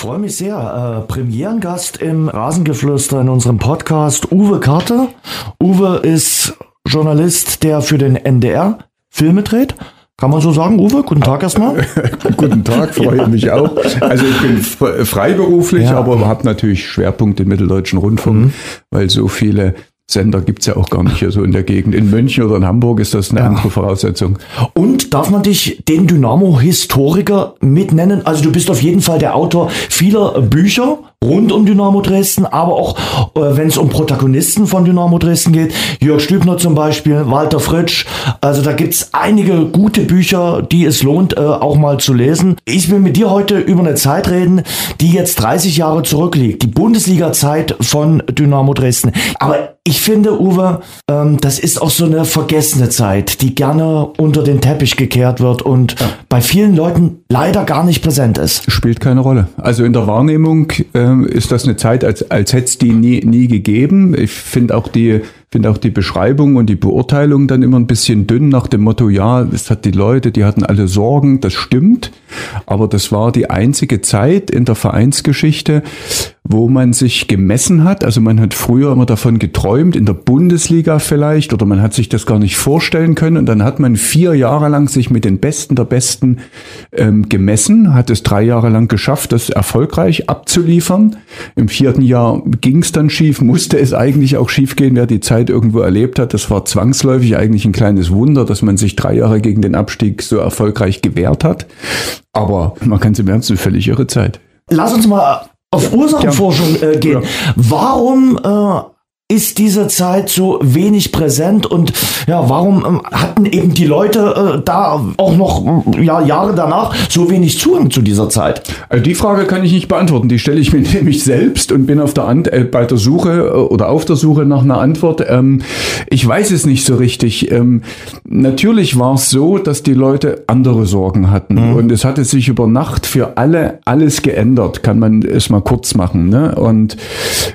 Freue mich sehr. Äh, Premierengast im Rasengeflüster in unserem Podcast, Uwe Carter. Uwe ist Journalist, der für den NDR Filme dreht. Kann man so sagen, Uwe? Guten Tag erstmal. Guten Tag, freue ja. mich auch. Also ich bin freiberuflich, ja. aber habe natürlich Schwerpunkt im Mitteldeutschen Rundfunk, mhm. weil so viele Sender gibt's ja auch gar nicht hier so in der Gegend. In München oder in Hamburg ist das eine ja. andere Voraussetzung. Und darf man dich den Dynamo-Historiker mitnennen? Also du bist auf jeden Fall der Autor vieler Bücher rund um Dynamo Dresden, aber auch äh, wenn es um Protagonisten von Dynamo Dresden geht. Jörg Stübner zum Beispiel, Walter Fritsch. Also da gibt's einige gute Bücher, die es lohnt, äh, auch mal zu lesen. Ich will mit dir heute über eine Zeit reden, die jetzt 30 Jahre zurückliegt. Die Bundesliga-Zeit von Dynamo Dresden. Aber ich finde, Uwe, ähm, das ist auch so eine vergessene Zeit, die gerne unter den Teppich gekehrt wird und ja. bei vielen Leuten leider gar nicht präsent ist. Spielt keine Rolle. Also in der Wahrnehmung äh, ist das eine Zeit, als, als hätte es die nie, nie gegeben. Ich finde auch die finde auch die Beschreibung und die Beurteilung dann immer ein bisschen dünn nach dem Motto, ja, es hat die Leute, die hatten alle Sorgen, das stimmt, aber das war die einzige Zeit in der Vereinsgeschichte, wo man sich gemessen hat. Also man hat früher immer davon geträumt, in der Bundesliga vielleicht, oder man hat sich das gar nicht vorstellen können. Und dann hat man vier Jahre lang sich mit den Besten der Besten ähm, gemessen, hat es drei Jahre lang geschafft, das erfolgreich abzuliefern. Im vierten Jahr ging es dann schief, musste es eigentlich auch schief gehen, wer die Zeit irgendwo erlebt hat. Das war zwangsläufig eigentlich ein kleines Wunder, dass man sich drei Jahre gegen den Abstieg so erfolgreich gewehrt hat. Aber man kann es im Ernst eine völlig irre Zeit. Lass uns mal auf Ursachenforschung äh, gehen. Ja. Warum äh, ist diese Zeit so wenig präsent und ja, warum ähm, hatten eben die Leute äh, da auch noch ja, Jahre danach so wenig Zugang zu dieser Zeit? Also die Frage kann ich nicht beantworten. Die stelle ich mir nämlich selbst und bin auf der Ant äh, bei der Suche äh, oder auf der Suche nach einer Antwort. Ähm, ich weiß es nicht so richtig. Ähm, natürlich war es so, dass die Leute andere Sorgen hatten mhm. und es hatte sich über Nacht für alle alles geändert. Kann man es mal kurz machen. Ne? Und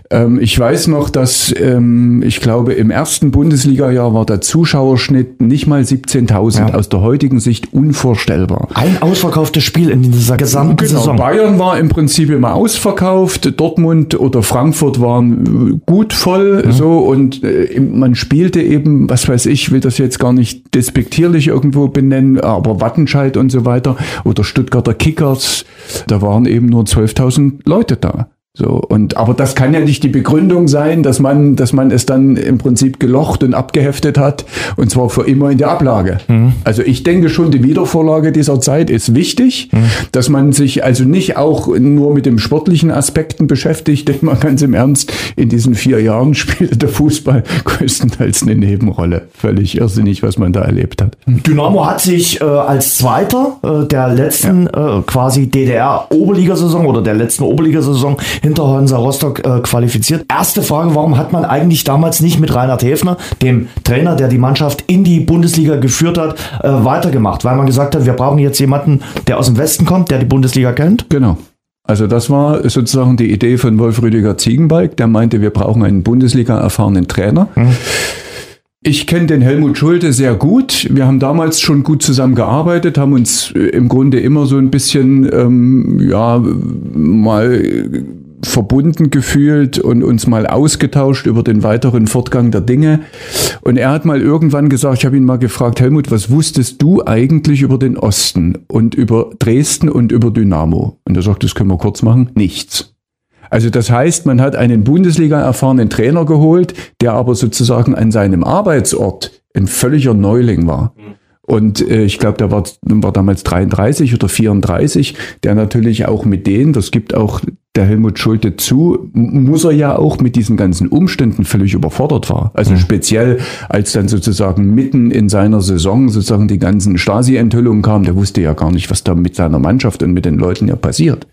ähm, ich weiß noch, dass ähm, ich glaube, im ersten Bundesliga-Jahr war der Zuschauerschnitt nicht mal 17.000. Ja. Aus der heutigen Sicht unvorstellbar. Ein ausverkauftes Spiel in dieser gesamten genau. Saison. Bayern war im Prinzip immer ausverkauft. Dortmund oder Frankfurt waren gut voll. Mhm. So und äh, man spielte eben, was weiß ich, will das jetzt gar nicht despektierlich irgendwo benennen, aber Wattenscheid und so weiter oder Stuttgarter Kickers, da waren eben nur 12.000 Leute da. So, und, aber das kann ja nicht die Begründung sein, dass man, dass man es dann im Prinzip gelocht und abgeheftet hat, und zwar für immer in der Ablage. Mhm. Also ich denke schon, die Wiedervorlage dieser Zeit ist wichtig, mhm. dass man sich also nicht auch nur mit dem sportlichen Aspekten beschäftigt, denn man ganz im Ernst, in diesen vier Jahren spielte der Fußball größtenteils eine Nebenrolle. Völlig irrsinnig, was man da erlebt hat. Dynamo hat sich äh, als Zweiter äh, der letzten ja. äh, quasi DDR-Oberligasaison oder der letzten Oberligasaison hinter Hansa Rostock äh, qualifiziert. Erste Frage, warum hat man eigentlich damals nicht mit Reinhard Häfner, dem Trainer, der die Mannschaft in die Bundesliga geführt hat, äh, weitergemacht? Weil man gesagt hat, wir brauchen jetzt jemanden, der aus dem Westen kommt, der die Bundesliga kennt. Genau. Also das war sozusagen die Idee von Wolf Rüdiger Ziegenbalg, der meinte, wir brauchen einen Bundesliga-erfahrenen Trainer. Mhm. Ich kenne den Helmut Schulte sehr gut. Wir haben damals schon gut zusammengearbeitet, haben uns äh, im Grunde immer so ein bisschen, ähm, ja, mal verbunden gefühlt und uns mal ausgetauscht über den weiteren Fortgang der Dinge. Und er hat mal irgendwann gesagt, ich habe ihn mal gefragt, Helmut, was wusstest du eigentlich über den Osten und über Dresden und über Dynamo? Und er sagt, das können wir kurz machen, nichts. Also das heißt, man hat einen Bundesliga erfahrenen Trainer geholt, der aber sozusagen an seinem Arbeitsort ein völliger Neuling war. Und äh, ich glaube, der war, war damals 33 oder 34, der natürlich auch mit denen, das gibt auch der Helmut Schulte zu, muss er ja auch mit diesen ganzen Umständen völlig überfordert war. Also mhm. speziell, als dann sozusagen mitten in seiner Saison sozusagen die ganzen Stasi-Enthüllungen kamen, der wusste ja gar nicht, was da mit seiner Mannschaft und mit den Leuten ja passiert.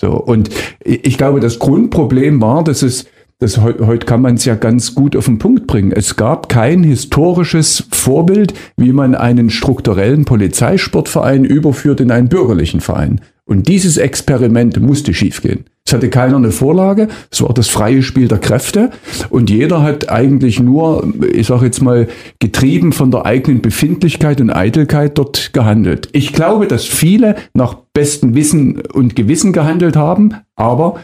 So, und ich glaube, das Grundproblem war, dass es das, heute kann man es ja ganz gut auf den Punkt bringen. Es gab kein historisches Vorbild, wie man einen strukturellen Polizeisportverein überführt in einen bürgerlichen Verein. Und dieses Experiment musste schiefgehen. Es hatte keiner eine Vorlage, es war das freie Spiel der Kräfte und jeder hat eigentlich nur, ich sage jetzt mal, getrieben von der eigenen Befindlichkeit und Eitelkeit dort gehandelt. Ich glaube, dass viele nach bestem Wissen und Gewissen gehandelt haben, aber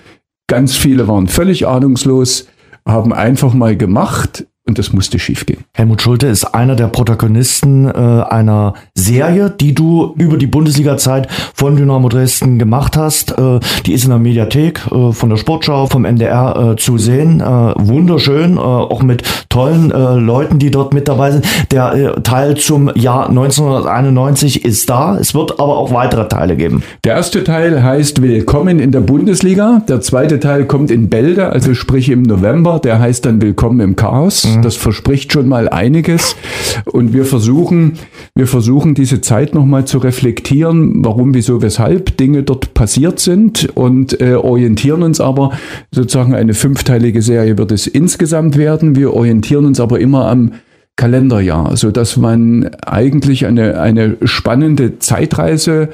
ganz viele waren völlig ahnungslos, haben einfach mal gemacht, und das musste schiefgehen. Helmut Schulte ist einer der Protagonisten äh, einer Serie, die du über die Bundesliga-Zeit von Dynamo Dresden gemacht hast. Äh, die ist in der Mediathek äh, von der Sportschau, vom NDR äh, zu sehen. Äh, wunderschön, äh, auch mit tollen Leuten, die dort mit dabei sind. Der Teil zum Jahr 1991 ist da. Es wird aber auch weitere Teile geben. Der erste Teil heißt Willkommen in der Bundesliga. Der zweite Teil kommt in Bälde, also sprich im November. Der heißt dann Willkommen im Chaos. Mhm. Das verspricht schon mal einiges. Und wir versuchen, wir versuchen diese Zeit nochmal zu reflektieren, warum, wieso, weshalb Dinge dort passiert sind und äh, orientieren uns aber sozusagen eine fünfteilige Serie wird es insgesamt werden. Wir orientieren uns aber immer am Kalenderjahr, so dass man eigentlich eine, eine spannende Zeitreise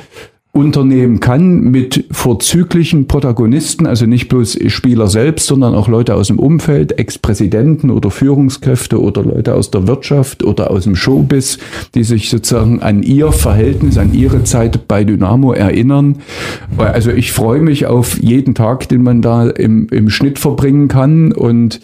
unternehmen kann mit vorzüglichen Protagonisten, also nicht bloß Spieler selbst, sondern auch Leute aus dem Umfeld, Ex-Präsidenten oder Führungskräfte oder Leute aus der Wirtschaft oder aus dem Showbiz, die sich sozusagen an ihr Verhältnis, an ihre Zeit bei Dynamo erinnern. Also ich freue mich auf jeden Tag, den man da im, im Schnitt verbringen kann und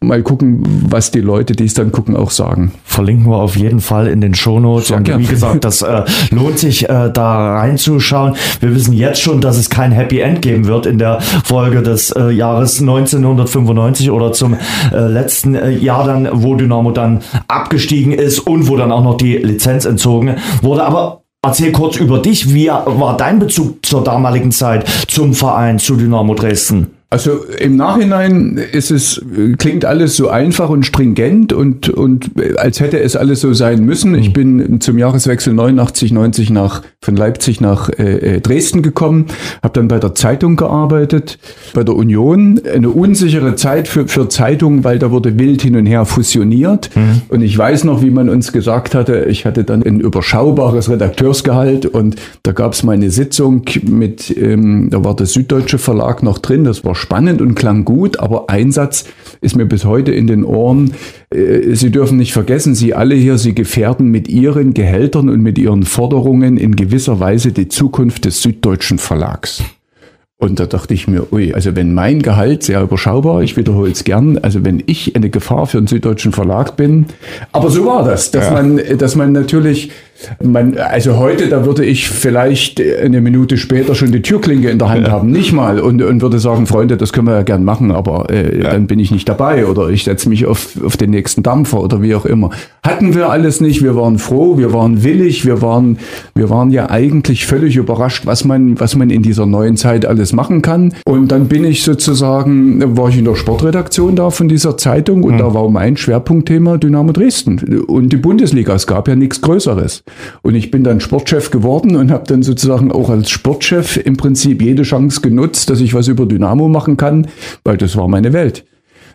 mal gucken, was die Leute, die es dann gucken, auch sagen. Verlinken wir auf jeden Fall in den Shownotes. Und wie gesagt, das äh, lohnt sich äh, da reinzuschauen. Wir wissen jetzt schon, dass es kein Happy End geben wird in der Folge des äh, Jahres 1995 oder zum äh, letzten äh, Jahr dann, wo Dynamo dann abgestiegen ist und wo dann auch noch die Lizenz entzogen wurde. Aber Erzähl kurz über dich. Wie war dein Bezug zur damaligen Zeit zum Verein, zu Dynamo Dresden? Also im Nachhinein ist es, klingt alles so einfach und stringent und, und als hätte es alles so sein müssen. Ich bin zum Jahreswechsel 89, 90 nach, von Leipzig nach äh, äh, Dresden gekommen, habe dann bei der Zeitung gearbeitet, bei der Union. Eine unsichere Zeit für, für Zeitungen, weil da wurde wild hin und her fusioniert. Mhm. Und ich weiß noch, wie man uns gesagt hatte, ich hatte dann ein überschaubares Redakteursgehalt und da gab es mal eine Sitzung mit, ähm, da war der Süddeutsche Verlag noch drin, das war spannend und klang gut, aber ein Satz ist mir bis heute in den Ohren. Äh, Sie dürfen nicht vergessen, Sie alle hier, Sie gefährden mit Ihren Gehältern und mit Ihren Forderungen in gewisser Weise die Zukunft des Süddeutschen Verlags. Und da dachte ich mir, ui, also wenn mein Gehalt sehr überschaubar, ich wiederhole es gern, also wenn ich eine Gefahr für den süddeutschen Verlag bin, aber so war das, dass ja. man, dass man natürlich man, also heute, da würde ich vielleicht eine Minute später schon die Türklinke in der Hand ja. haben, nicht mal, und, und würde sagen, Freunde, das können wir ja gern machen, aber äh, ja. dann bin ich nicht dabei oder ich setze mich auf, auf den nächsten Dampfer oder wie auch immer. Hatten wir alles nicht, wir waren froh, wir waren willig, wir waren, wir waren ja eigentlich völlig überrascht, was man, was man in dieser neuen Zeit alles machen kann. Und dann bin ich sozusagen, war ich in der Sportredaktion da von dieser Zeitung und mhm. da war mein Schwerpunktthema Dynamo Dresden und die Bundesliga. Es gab ja nichts Größeres. Und ich bin dann Sportchef geworden und habe dann sozusagen auch als Sportchef im Prinzip jede Chance genutzt, dass ich was über Dynamo machen kann, weil das war meine Welt.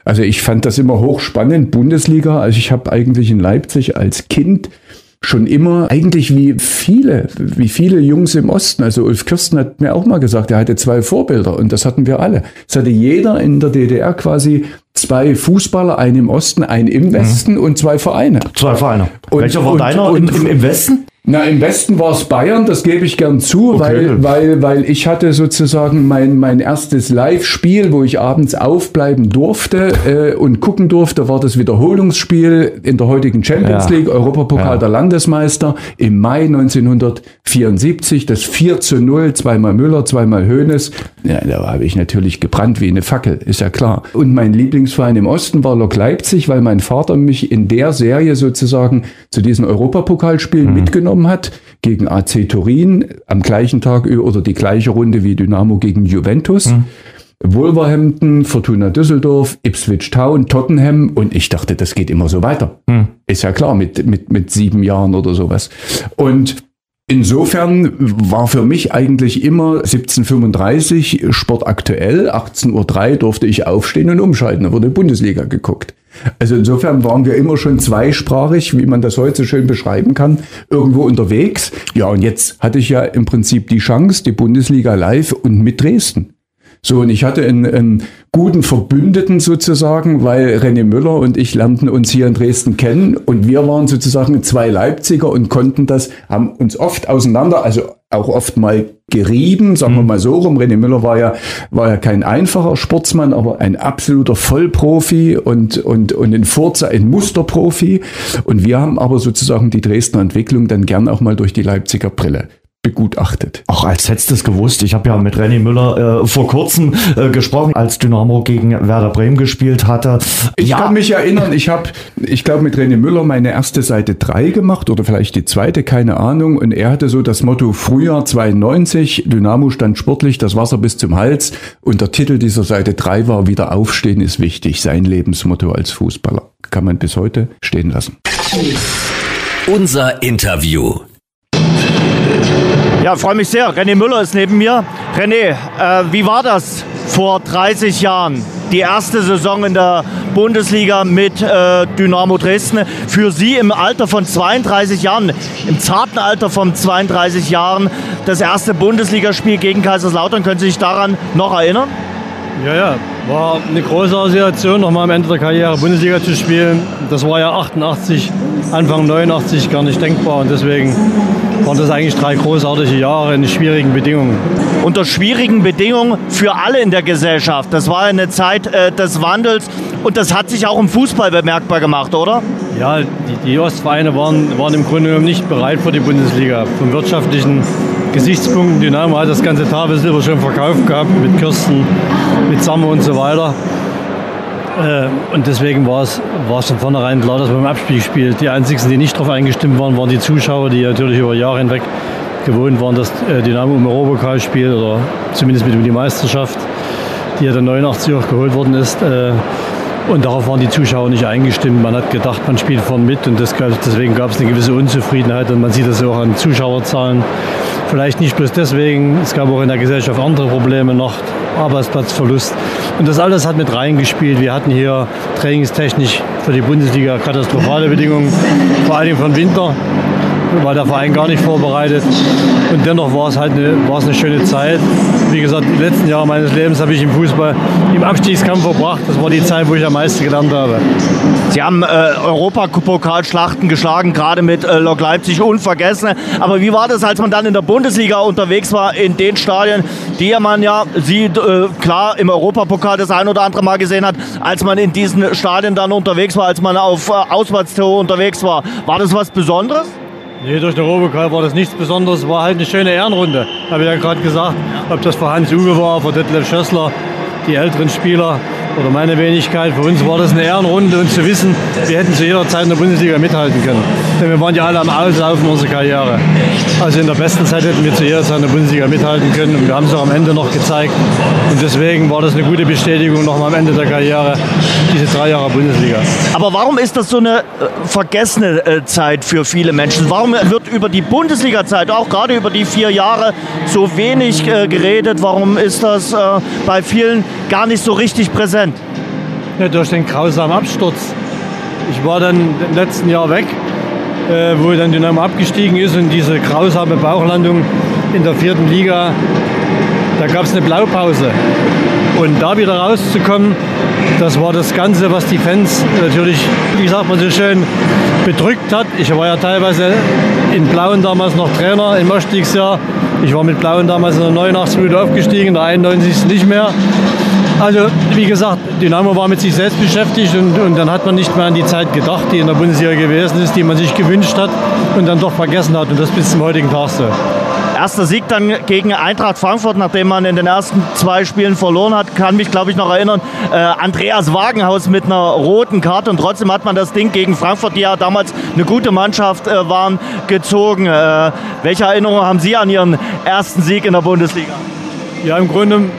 Also ich fand das immer hochspannend, Bundesliga. Also ich habe eigentlich in Leipzig als Kind schon immer, eigentlich wie viele, wie viele Jungs im Osten. Also Ulf Kirsten hat mir auch mal gesagt, er hatte zwei Vorbilder und das hatten wir alle. Es hatte jeder in der DDR quasi zwei Fußballer, einen im Osten, einen im Westen mhm. und zwei Vereine. Zwei Vereine. Und, Welcher war und, deiner und, im, im Westen? Na, im Westen war es Bayern, das gebe ich gern zu, okay. weil, weil, weil ich hatte sozusagen mein, mein erstes Live-Spiel, wo ich abends aufbleiben durfte äh, und gucken durfte, war das Wiederholungsspiel in der heutigen Champions ja. League, Europapokal ja. der Landesmeister im Mai 1974, das 4 zu 0, zweimal Müller, zweimal Hoeneß. Ja, da habe ich natürlich gebrannt wie eine Fackel, ist ja klar. Und mein Lieblingsverein im Osten war Lok Leipzig, weil mein Vater mich in der Serie sozusagen zu diesen Europapokalspielen mhm. mitgenommen genommen hat gegen AC Turin am gleichen Tag oder die gleiche Runde wie Dynamo gegen Juventus. Mhm. Wolverhampton, Fortuna Düsseldorf, Ipswich Town, Tottenham und ich dachte, das geht immer so weiter. Hm. Ist ja klar, mit, mit, mit sieben Jahren oder sowas. Und insofern war für mich eigentlich immer 1735 Sport aktuell, 18.03 Uhr durfte ich aufstehen und umschalten, da wurde Bundesliga geguckt. Also insofern waren wir immer schon zweisprachig, wie man das heute schön beschreiben kann, irgendwo unterwegs. Ja, und jetzt hatte ich ja im Prinzip die Chance, die Bundesliga live und mit Dresden. So, und ich hatte einen, einen guten Verbündeten sozusagen, weil René Müller und ich lernten uns hier in Dresden kennen und wir waren sozusagen zwei Leipziger und konnten das, haben uns oft auseinander, also auch oft mal gerieben, sagen wir mhm. mal so rum. René Müller war ja, war ja kein einfacher Sportsmann, aber ein absoluter Vollprofi und, und, und in Forza ein Musterprofi. Und wir haben aber sozusagen die Dresdner Entwicklung dann gern auch mal durch die Leipziger Brille begutachtet. Auch als hättest du es gewusst. Ich habe ja mit René Müller äh, vor kurzem äh, gesprochen, als Dynamo gegen Werder Bremen gespielt hatte. Ich ja. kann mich erinnern, ich habe, ich glaube, mit René Müller meine erste Seite 3 gemacht oder vielleicht die zweite, keine Ahnung. Und er hatte so das Motto Frühjahr 92, Dynamo stand sportlich, das Wasser bis zum Hals. Und der Titel dieser Seite 3 war Wieder aufstehen ist wichtig, sein Lebensmotto als Fußballer. Kann man bis heute stehen lassen. Unser Interview. Ja, freue mich sehr. René Müller ist neben mir. René, äh, wie war das vor 30 Jahren? Die erste Saison in der Bundesliga mit äh, Dynamo Dresden. Für Sie im Alter von 32 Jahren, im zarten Alter von 32 Jahren, das erste Bundesligaspiel gegen Kaiserslautern. Können Sie sich daran noch erinnern? Ja, ja, war eine große Assoziation, nochmal am Ende der Karriere Bundesliga zu spielen. Das war ja 88, Anfang 89 gar nicht denkbar und deswegen waren das eigentlich drei großartige Jahre in schwierigen Bedingungen. Unter schwierigen Bedingungen für alle in der Gesellschaft. Das war eine Zeit äh, des Wandels und das hat sich auch im Fußball bemerkbar gemacht, oder? Ja, die, die Ostvereine waren, waren im Grunde genommen nicht bereit für die Bundesliga. Vom wirtschaftlichen Gesichtspunkten. Dynamo hat das ganze Tafelsilber schon verkauft gehabt mit Kirsten, mit Sammer und so weiter. Äh, und deswegen war es, von vornherein klar, dass man im Abspiel spielt. Die einzigen, die nicht darauf eingestimmt waren, waren die Zuschauer, die natürlich über Jahre hinweg gewohnt waren, dass äh, Dynamo im Europapokal spielt oder zumindest mit um die Meisterschaft, die ja dann 89 auch geholt worden ist. Äh, und darauf waren die Zuschauer nicht eingestimmt. Man hat gedacht, man spielt vorn mit und das, deswegen gab es eine gewisse Unzufriedenheit und man sieht das auch an Zuschauerzahlen. Vielleicht nicht bloß deswegen, es gab auch in der Gesellschaft andere Probleme noch, Arbeitsplatzverlust. Und das alles hat mit reingespielt. Wir hatten hier trainingstechnisch für die Bundesliga katastrophale Bedingungen, vor allem von Winter war der Verein gar nicht vorbereitet. Und dennoch war es halt eine, war es eine schöne Zeit. Wie gesagt, die letzten Jahre meines Lebens habe ich im Fußball im Abstiegskampf verbracht. Das war die Zeit, wo ich am meisten gelernt habe. Sie haben äh, Europapokalschlachten geschlagen, gerade mit äh, Lok Leipzig, unvergessen. Aber wie war das, als man dann in der Bundesliga unterwegs war, in den Stadien, die man ja, Sie äh, klar im Europapokal das ein oder andere Mal gesehen hat, als man in diesen Stadien dann unterwegs war, als man auf äh, Auswärtstour unterwegs war. War das was Besonderes? Nee, durch den Robocall war das nichts Besonderes. War halt eine schöne Ehrenrunde, habe ich ja gerade gesagt. Ob das für Hans Uwe war, für Detlef Schössler, die älteren Spieler oder meine Wenigkeit. Für uns war das eine Ehrenrunde und zu wissen, wir hätten zu jeder Zeit in der Bundesliga mithalten können. Denn wir waren ja alle am Auslaufen unserer Karriere. Also in der besten Zeit hätten wir zu jeder Zeit in der Bundesliga mithalten können und wir haben es auch am Ende noch gezeigt. Und deswegen war das eine gute Bestätigung nochmal am Ende der Karriere, diese drei Jahre Bundesliga. Aber warum ist das so eine äh, vergessene äh, Zeit für viele Menschen? Warum wird über die Bundesliga-Zeit, auch gerade über die vier Jahre, so wenig äh, geredet? Warum ist das bei vielen gar nicht so richtig präsent? Ja, durch den grausamen Absturz. Ich war dann im letzten Jahr weg äh, wo dann Dynamo abgestiegen ist und diese grausame Bauchlandung in der vierten Liga, da gab es eine Blaupause. Und da wieder rauszukommen, das war das Ganze, was die Fans natürlich, wie sagt man so schön, bedrückt hat. Ich war ja teilweise in Blauen damals noch Trainer im Aufstiegsjahr. Ich war mit Blauen damals in der 89 Minute aufgestiegen, in der 91 nicht mehr. Also wie gesagt, Dynamo war mit sich selbst beschäftigt und, und dann hat man nicht mehr an die Zeit gedacht, die in der Bundesliga gewesen ist, die man sich gewünscht hat und dann doch vergessen hat und das bis zum heutigen Tag so. Erster Sieg dann gegen Eintracht Frankfurt, nachdem man in den ersten zwei Spielen verloren hat, kann mich, glaube ich, noch erinnern. Äh, Andreas Wagenhaus mit einer roten Karte und trotzdem hat man das Ding gegen Frankfurt, die ja damals eine gute Mannschaft äh, waren, gezogen. Äh, welche Erinnerungen haben Sie an Ihren ersten Sieg in der Bundesliga? Ja, im Grunde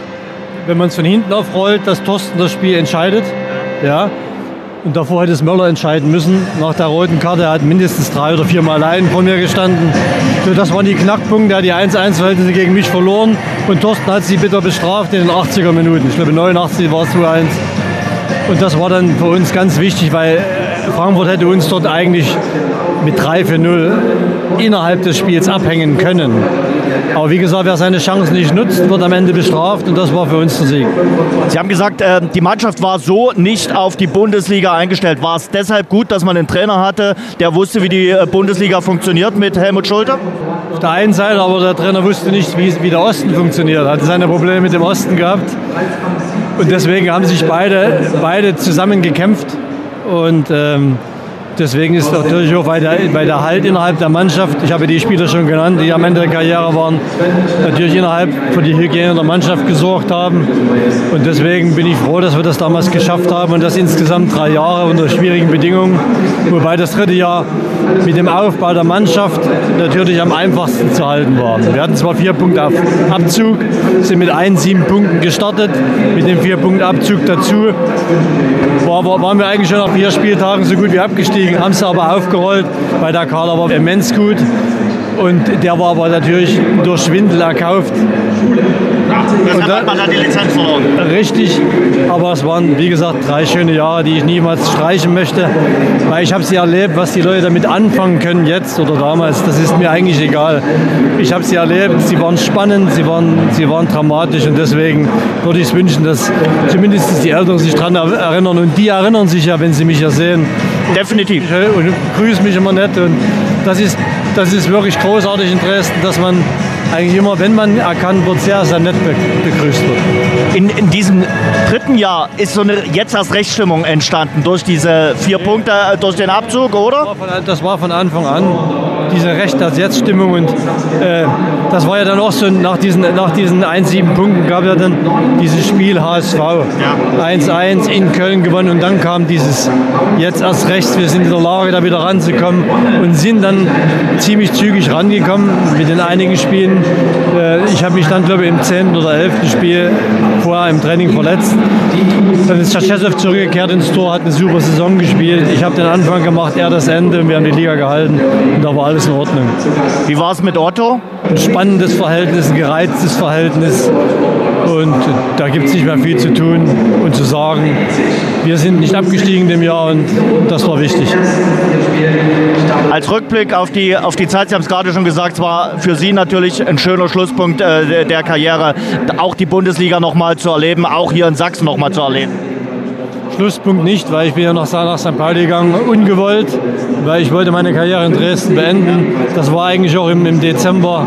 wenn man es von hinten aufrollt, dass Thorsten das Spiel entscheidet. Ja. Und davor hätte es Möller entscheiden müssen. Nach der roten Karte er hat mindestens drei oder vier Mal allein vor mir gestanden. So, das waren die Knackpunkte. Er hat die 1-1-Verhältnisse gegen mich verloren. Und Thorsten hat sie bitter bestraft in den 80er Minuten. Ich glaube, 89 war es 2-1. Und das war dann für uns ganz wichtig, weil Frankfurt hätte uns dort eigentlich mit 3 für 0 innerhalb des Spiels abhängen können. Aber wie gesagt, wer seine Chance nicht nutzt, wird am Ende bestraft und das war für uns der Sieg. Sie haben gesagt, äh, die Mannschaft war so nicht auf die Bundesliga eingestellt. War es deshalb gut, dass man einen Trainer hatte, der wusste, wie die äh, Bundesliga funktioniert mit Helmut Schulte? Auf der einen Seite, aber der Trainer wusste nicht, wie, wie der Osten funktioniert. Er hatte seine Probleme mit dem Osten gehabt. Und deswegen haben sich beide, beide zusammen gekämpft. Und ähm, deswegen ist natürlich auch bei der, bei der Halt innerhalb der Mannschaft, ich habe die Spieler schon genannt, die am Ende der Karriere waren, natürlich innerhalb für die Hygiene der Mannschaft gesorgt haben. Und deswegen bin ich froh, dass wir das damals geschafft haben und das insgesamt drei Jahre unter schwierigen Bedingungen. Wobei das dritte Jahr mit dem Aufbau der Mannschaft natürlich am einfachsten zu halten war. Wir hatten zwar vier Punkte auf Abzug, sind mit ein, sieben Punkten gestartet, mit dem vier Punkten Abzug dazu. War, waren wir eigentlich schon nach vier Spieltagen so gut wie abgestiegen, haben es aber aufgerollt, weil der Kader war immens gut. Und der war aber natürlich durch Schwindel erkauft. Deshalb hat man dann die Lizenz verloren. Richtig, aber es waren, wie gesagt, drei schöne Jahre, die ich niemals streichen möchte, weil ich habe sie erlebt, was die Leute damit anfangen können jetzt oder damals, das ist mir eigentlich egal. Ich habe sie erlebt, sie waren spannend, sie waren, sie waren dramatisch und deswegen würde ich es wünschen, dass zumindest die Eltern sich daran erinnern und die erinnern sich ja, wenn sie mich ja sehen. Definitiv. Und grüßen mich immer nett und das ist, das ist wirklich großartig in Dresden, dass man eigentlich immer, wenn man erkannt wird, sehr, sehr nett begrüßt wird. In, in diesem dritten Jahr ist so eine jetzt erst Rechtsstimmung entstanden durch diese vier Punkte, äh, durch den Abzug, oder? Das war von Anfang an diese Recht als Jetzt-Stimmung und äh, das war ja dann auch so, nach diesen, nach diesen 1-7 Punkten gab ja dann dieses Spiel HSV. 1-1 in Köln gewonnen und dann kam dieses jetzt erst rechts, wir sind in der Lage, da wieder ranzukommen und sind dann ziemlich zügig rangekommen mit den einigen Spielen. Äh, ich habe mich dann, glaube ich, im 10. oder 11. Spiel vorher im Training verletzt. Dann ist Schaschesow zurückgekehrt ins Tor, hat eine super Saison gespielt. Ich habe den Anfang gemacht, er das Ende und wir haben die Liga gehalten und da war alles in Ordnung. Wie war es mit Otto? Ein spannendes Verhältnis, ein gereiztes Verhältnis und da gibt es nicht mehr viel zu tun und zu sagen. Wir sind nicht abgestiegen in dem Jahr und das war wichtig. Als Rückblick auf die, auf die Zeit, Sie haben es gerade schon gesagt, es war für Sie natürlich ein schöner Schlusspunkt äh, der Karriere, auch die Bundesliga nochmal zu erleben, auch hier in Sachsen nochmal zu erleben. Schlusspunkt nicht, weil ich bin ja nach, nach St. Pauli gegangen, ungewollt, weil ich wollte meine Karriere in Dresden beenden. Das war eigentlich auch im, im Dezember,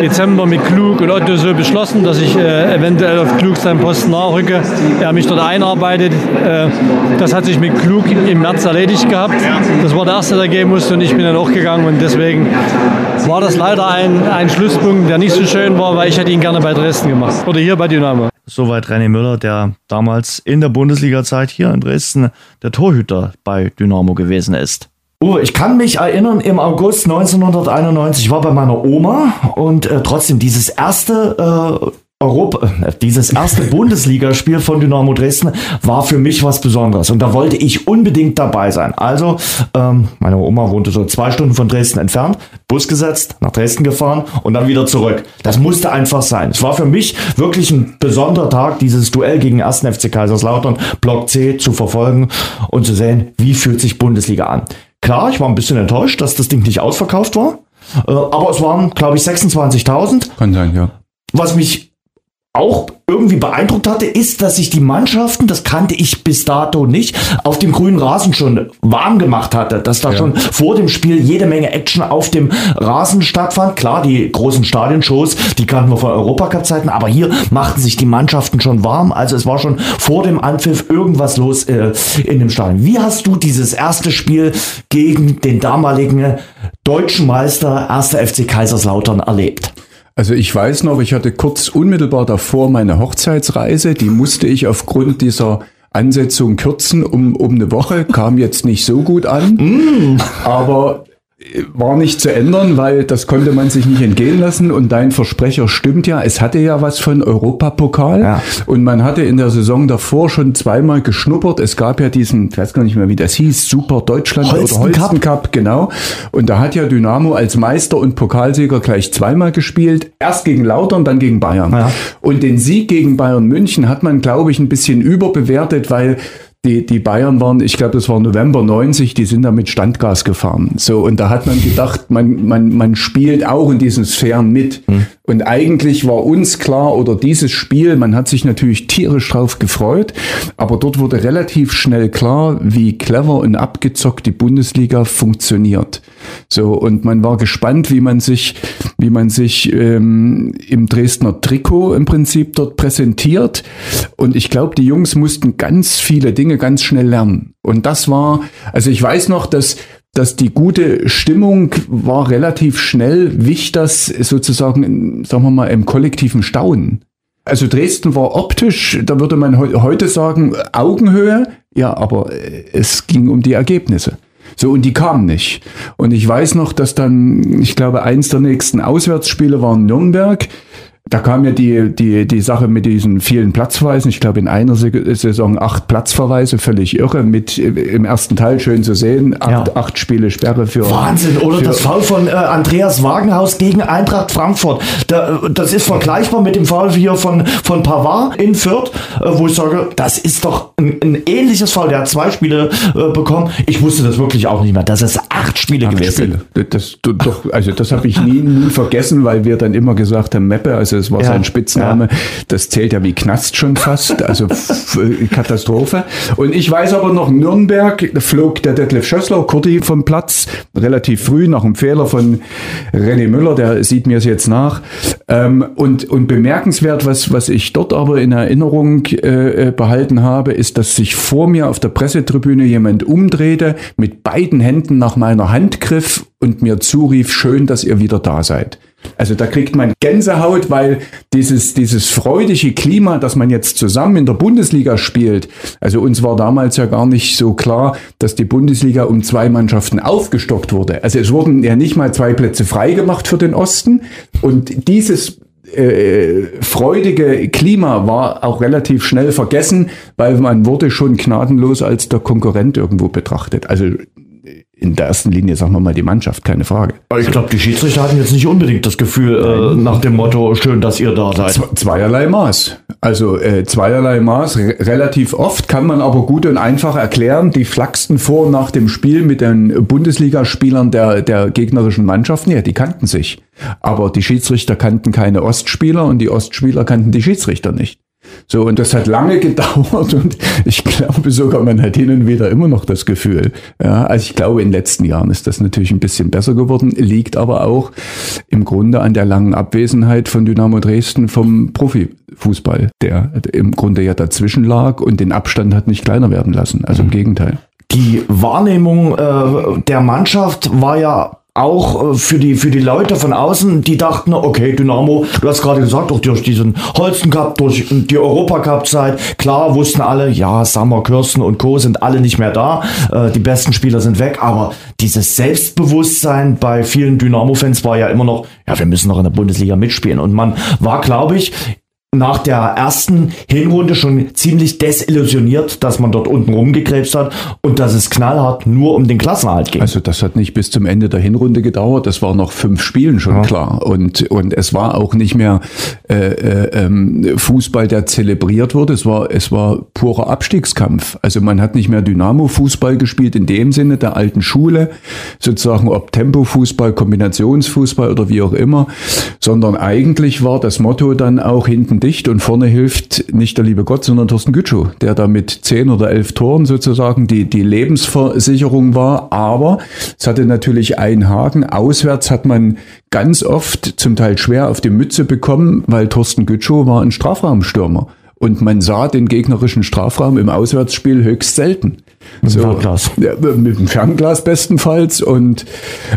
Dezember mit Klug und Otto so beschlossen, dass ich äh, eventuell auf Klug seinen Posten nachrücke. Er mich dort einarbeitet. Äh, das hat sich mit Klug im März erledigt gehabt. Das war der erste, der gehen musste und ich bin dann auch gegangen und deswegen war das leider ein, ein Schlusspunkt, der nicht so schön war, weil ich hätte ihn gerne bei Dresden gemacht oder hier bei Dynamo. Soweit René Müller, der damals in der Bundesliga-Zeit hier in Dresden der Torhüter bei Dynamo gewesen ist. Uwe, ich kann mich erinnern, im August 1991 war bei meiner Oma und äh, trotzdem dieses erste äh, Europa, dieses erste Bundesligaspiel von Dynamo Dresden war für mich was Besonderes und da wollte ich unbedingt dabei sein. Also, ähm, meine Oma wohnte so zwei Stunden von Dresden entfernt, Bus gesetzt, nach Dresden gefahren und dann wieder zurück. Das musste einfach sein. Es war für mich wirklich ein besonderer Tag, dieses Duell gegen 1. FC Kaiserslautern, Block C zu verfolgen und zu sehen, wie fühlt sich Bundesliga an. Klar, ich war ein bisschen enttäuscht, dass das Ding nicht ausverkauft war, äh, aber es waren, glaube ich, 26.000. Kann sein, ja. Was mich auch irgendwie beeindruckt hatte, ist, dass sich die Mannschaften, das kannte ich bis dato nicht, auf dem grünen Rasen schon warm gemacht hatte, dass da ja. schon vor dem Spiel jede Menge Action auf dem Rasen stattfand. Klar, die großen Stadionshows, die kannten wir von Europacup-Zeiten, aber hier machten sich die Mannschaften schon warm. Also es war schon vor dem Anpfiff irgendwas los äh, in dem Stadion. Wie hast du dieses erste Spiel gegen den damaligen deutschen Meister 1. FC Kaiserslautern erlebt? Also ich weiß noch, ich hatte kurz unmittelbar davor meine Hochzeitsreise, die musste ich aufgrund dieser Ansetzung kürzen um, um eine Woche, kam jetzt nicht so gut an, mm. aber war nicht zu ändern, weil das konnte man sich nicht entgehen lassen und dein Versprecher stimmt ja, es hatte ja was von Europapokal ja. und man hatte in der Saison davor schon zweimal geschnuppert. Es gab ja diesen, ich weiß gar nicht mehr, wie das hieß, Super Deutschland Holsten oder Holsten Cup. Cup, genau. Und da hat ja Dynamo als Meister und Pokalsieger gleich zweimal gespielt. Erst gegen Lautern, dann gegen Bayern. Ja. Und den Sieg gegen Bayern München hat man, glaube ich, ein bisschen überbewertet, weil die, die Bayern waren, ich glaube, das war November 90, die sind da mit Standgas gefahren. So, und da hat man gedacht, man, man, man spielt auch in diesen Sphären mit. Hm. Und eigentlich war uns klar, oder dieses Spiel, man hat sich natürlich tierisch drauf gefreut, aber dort wurde relativ schnell klar, wie clever und abgezockt die Bundesliga funktioniert. So, und man war gespannt, wie man sich, wie man sich ähm, im Dresdner Trikot im Prinzip dort präsentiert. Und ich glaube, die Jungs mussten ganz viele Dinge ganz schnell lernen. Und das war, also ich weiß noch, dass dass die gute Stimmung war relativ schnell, wich das sozusagen, sagen wir mal, im kollektiven Staunen. Also Dresden war optisch, da würde man heute sagen, Augenhöhe, ja, aber äh, es ging um die Ergebnisse. So, und die kamen nicht. Und ich weiß noch, dass dann, ich glaube, eins der nächsten Auswärtsspiele war in Nürnberg. Da kam ja die, die, die Sache mit diesen vielen Platzverweisen. Ich glaube, in einer Saison acht Platzverweise, völlig irre. Mit im ersten Teil schön zu sehen. Acht, ja. acht Spiele Sperre für. Wahnsinn, oder? Für das Foul von äh, Andreas Wagenhaus gegen Eintracht Frankfurt. Da, das ist vergleichbar mit dem Foul hier von, von Pavard in Fürth, äh, wo ich sage, das ist doch ein, ein ähnliches Foul. Der hat zwei Spiele äh, bekommen. Ich wusste das wirklich auch nicht mehr. Das ist acht Spiele acht gewesen. Spiele. Das, doch, also das habe ich nie, nie vergessen, weil wir dann immer gesagt haben, Meppe, also das war ja, sein Spitzname. Ja. Das zählt ja wie Knast schon fast, also Katastrophe. Und ich weiß aber noch, Nürnberg flog der Detlef Schössler, Kurti vom Platz, relativ früh nach einem Fehler von René Müller, der sieht mir es jetzt nach. Ähm, und, und bemerkenswert, was, was ich dort aber in Erinnerung äh, äh, behalten habe, ist, dass sich vor mir auf der Pressetribüne jemand umdrehte, mit beiden Händen nach meiner Hand griff und mir zurief, schön, dass ihr wieder da seid. Also da kriegt man Gänsehaut, weil dieses, dieses freudige Klima, dass man jetzt zusammen in der Bundesliga spielt, also uns war damals ja gar nicht so klar, dass die Bundesliga um zwei Mannschaften aufgestockt wurde. Also es wurden ja nicht mal zwei Plätze freigemacht für den Osten und dieses äh, freudige Klima war auch relativ schnell vergessen, weil man wurde schon gnadenlos als der Konkurrent irgendwo betrachtet. Also in der ersten Linie, sagen wir mal, die Mannschaft, keine Frage. Ich glaube, die Schiedsrichter hatten jetzt nicht unbedingt das Gefühl äh, nach dem Motto, schön, dass ihr da seid. Zweierlei Maß. Also äh, zweierlei Maß. Re relativ oft kann man aber gut und einfach erklären, die flachsten vor und nach dem Spiel mit den Bundesligaspielern der, der gegnerischen Mannschaften, ja, die kannten sich. Aber die Schiedsrichter kannten keine Ostspieler und die Ostspieler kannten die Schiedsrichter nicht. So, und das hat lange gedauert und ich glaube sogar, man hat hin und wieder immer noch das Gefühl. Ja, also ich glaube, in den letzten Jahren ist das natürlich ein bisschen besser geworden, liegt aber auch im Grunde an der langen Abwesenheit von Dynamo Dresden vom Profifußball, der im Grunde ja dazwischen lag und den Abstand hat nicht kleiner werden lassen. Also im mhm. Gegenteil. Die Wahrnehmung äh, der Mannschaft war ja auch äh, für die, für die Leute von außen, die dachten, okay, Dynamo, du hast gerade gesagt, auch durch diesen Holsten Cup, durch die Europacup-Zeit, klar wussten alle, ja, Sammer, Kürsten und Co. sind alle nicht mehr da, äh, die besten Spieler sind weg, aber dieses Selbstbewusstsein bei vielen Dynamo-Fans war ja immer noch, ja, wir müssen noch in der Bundesliga mitspielen. Und man war, glaube ich, nach der ersten Hinrunde schon ziemlich desillusioniert, dass man dort unten rumgekrebst hat und dass es knallhart nur um den Klassenerhalt ging. Also das hat nicht bis zum Ende der Hinrunde gedauert, das war noch fünf Spielen schon ja. klar und, und es war auch nicht mehr äh, äh, ähm, Fußball, der zelebriert wurde, es war, es war purer Abstiegskampf. Also man hat nicht mehr Dynamo-Fußball gespielt in dem Sinne der alten Schule, sozusagen ob Tempo-Fußball, Kombinationsfußball oder wie auch immer, sondern eigentlich war das Motto dann auch hinten dicht und vorne hilft nicht der liebe Gott, sondern Thorsten Gütschow, der da mit zehn oder elf Toren sozusagen die, die Lebensversicherung war. Aber es hatte natürlich einen Haken. Auswärts hat man ganz oft zum Teil schwer auf die Mütze bekommen, weil Thorsten Gütschow war ein Strafraumstürmer. Und man sah den gegnerischen Strafraum im Auswärtsspiel höchst selten. Mit dem so, Fernglas. Ja, mit dem Fernglas bestenfalls. Und,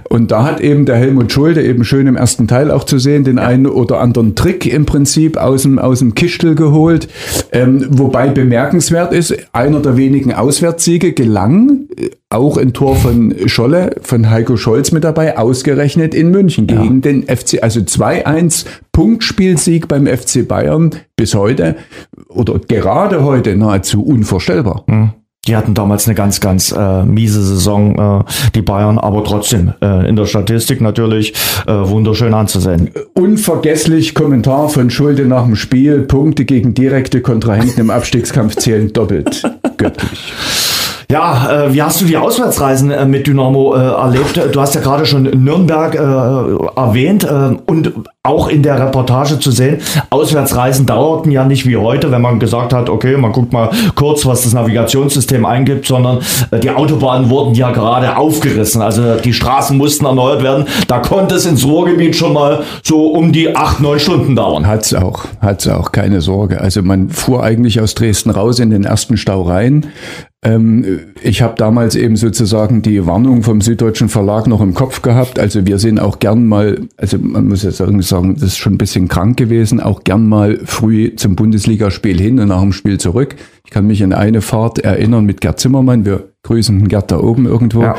und da hat eben der Helmut Schulde eben schön im ersten Teil auch zu sehen, den einen oder anderen Trick im Prinzip aus dem, aus dem Kistel geholt. Ähm, wobei bemerkenswert ist, einer der wenigen Auswärtssiege gelang, äh, auch ein Tor von Scholle, von Heiko Scholz mit dabei, ausgerechnet in München ja. gegen den FC, also 2-1 Punktspielsieg beim FC Bayern bis heute oder gerade heute nahezu unvorstellbar. Mhm. Die hatten damals eine ganz, ganz äh, miese Saison, äh, die Bayern, aber trotzdem äh, in der Statistik natürlich äh, wunderschön anzusehen. Unvergesslich Kommentar von Schulde nach dem Spiel, Punkte gegen direkte Kontrahenten im Abstiegskampf zählen doppelt. göttlich. Ja, äh, wie hast du die Auswärtsreisen äh, mit Dynamo äh, erlebt? Du hast ja gerade schon Nürnberg äh, erwähnt äh, und auch in der Reportage zu sehen, Auswärtsreisen dauerten ja nicht wie heute, wenn man gesagt hat, okay, man guckt mal kurz, was das Navigationssystem eingibt, sondern äh, die Autobahnen wurden ja gerade aufgerissen. Also die Straßen mussten erneuert werden. Da konnte es ins Ruhrgebiet schon mal so um die acht, neun Stunden dauern. Hat's auch, hat's auch, keine Sorge. Also man fuhr eigentlich aus Dresden raus in den ersten Stau rein. Ähm, ich habe damals eben sozusagen die Warnung vom Süddeutschen Verlag noch im Kopf gehabt. Also wir sind auch gern mal, also man muss ja sagen, sagen, das ist schon ein bisschen krank gewesen, auch gern mal früh zum Bundesligaspiel hin und nach dem Spiel zurück. Ich kann mich an eine Fahrt erinnern mit Gerd Zimmermann. Wir grüßen Gerd da oben irgendwo. Ja.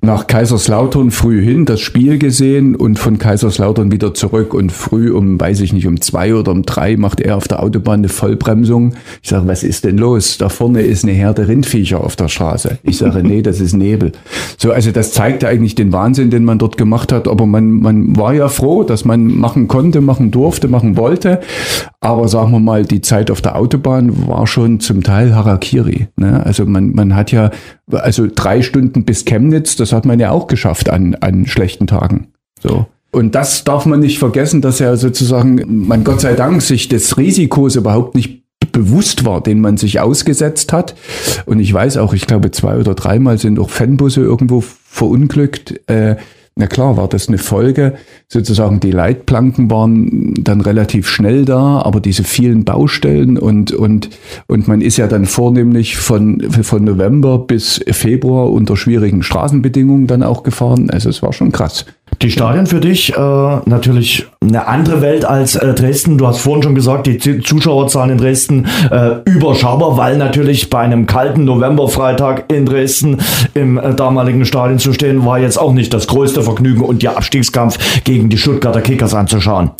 Nach Kaiserslautern früh hin, das Spiel gesehen und von Kaiserslautern wieder zurück und früh um, weiß ich nicht, um zwei oder um drei macht er auf der Autobahn eine Vollbremsung. Ich sage, was ist denn los? Da vorne ist eine Herde Rindviecher auf der Straße. Ich sage, nee, das ist Nebel. So, also das zeigte eigentlich den Wahnsinn, den man dort gemacht hat. Aber man, man war ja froh, dass man machen konnte, machen durfte, machen wollte. Aber sagen wir mal, die Zeit auf der Autobahn war schon zum Teil Harakiri. Ne? Also man, man hat ja, also drei Stunden bis Chemnitz, das hat man ja auch geschafft an, an schlechten Tagen. So. Und das darf man nicht vergessen, dass er sozusagen, man Gott sei Dank sich des Risikos überhaupt nicht bewusst war, den man sich ausgesetzt hat. Und ich weiß auch, ich glaube, zwei oder dreimal sind auch Fanbusse irgendwo verunglückt. Äh, na klar, war das eine Folge. Sozusagen die Leitplanken waren dann relativ schnell da, aber diese vielen Baustellen und, und, und man ist ja dann vornehmlich von, von November bis Februar unter schwierigen Straßenbedingungen dann auch gefahren. Also es war schon krass. Die Stadien für dich äh, natürlich eine andere Welt als äh, Dresden. Du hast vorhin schon gesagt, die Zuschauerzahlen in Dresden äh, überschaubar, weil natürlich bei einem kalten Novemberfreitag in Dresden im äh, damaligen Stadion zu stehen, war jetzt auch nicht das größte Vergnügen und der Abstiegskampf gegen die Stuttgarter Kickers anzuschauen.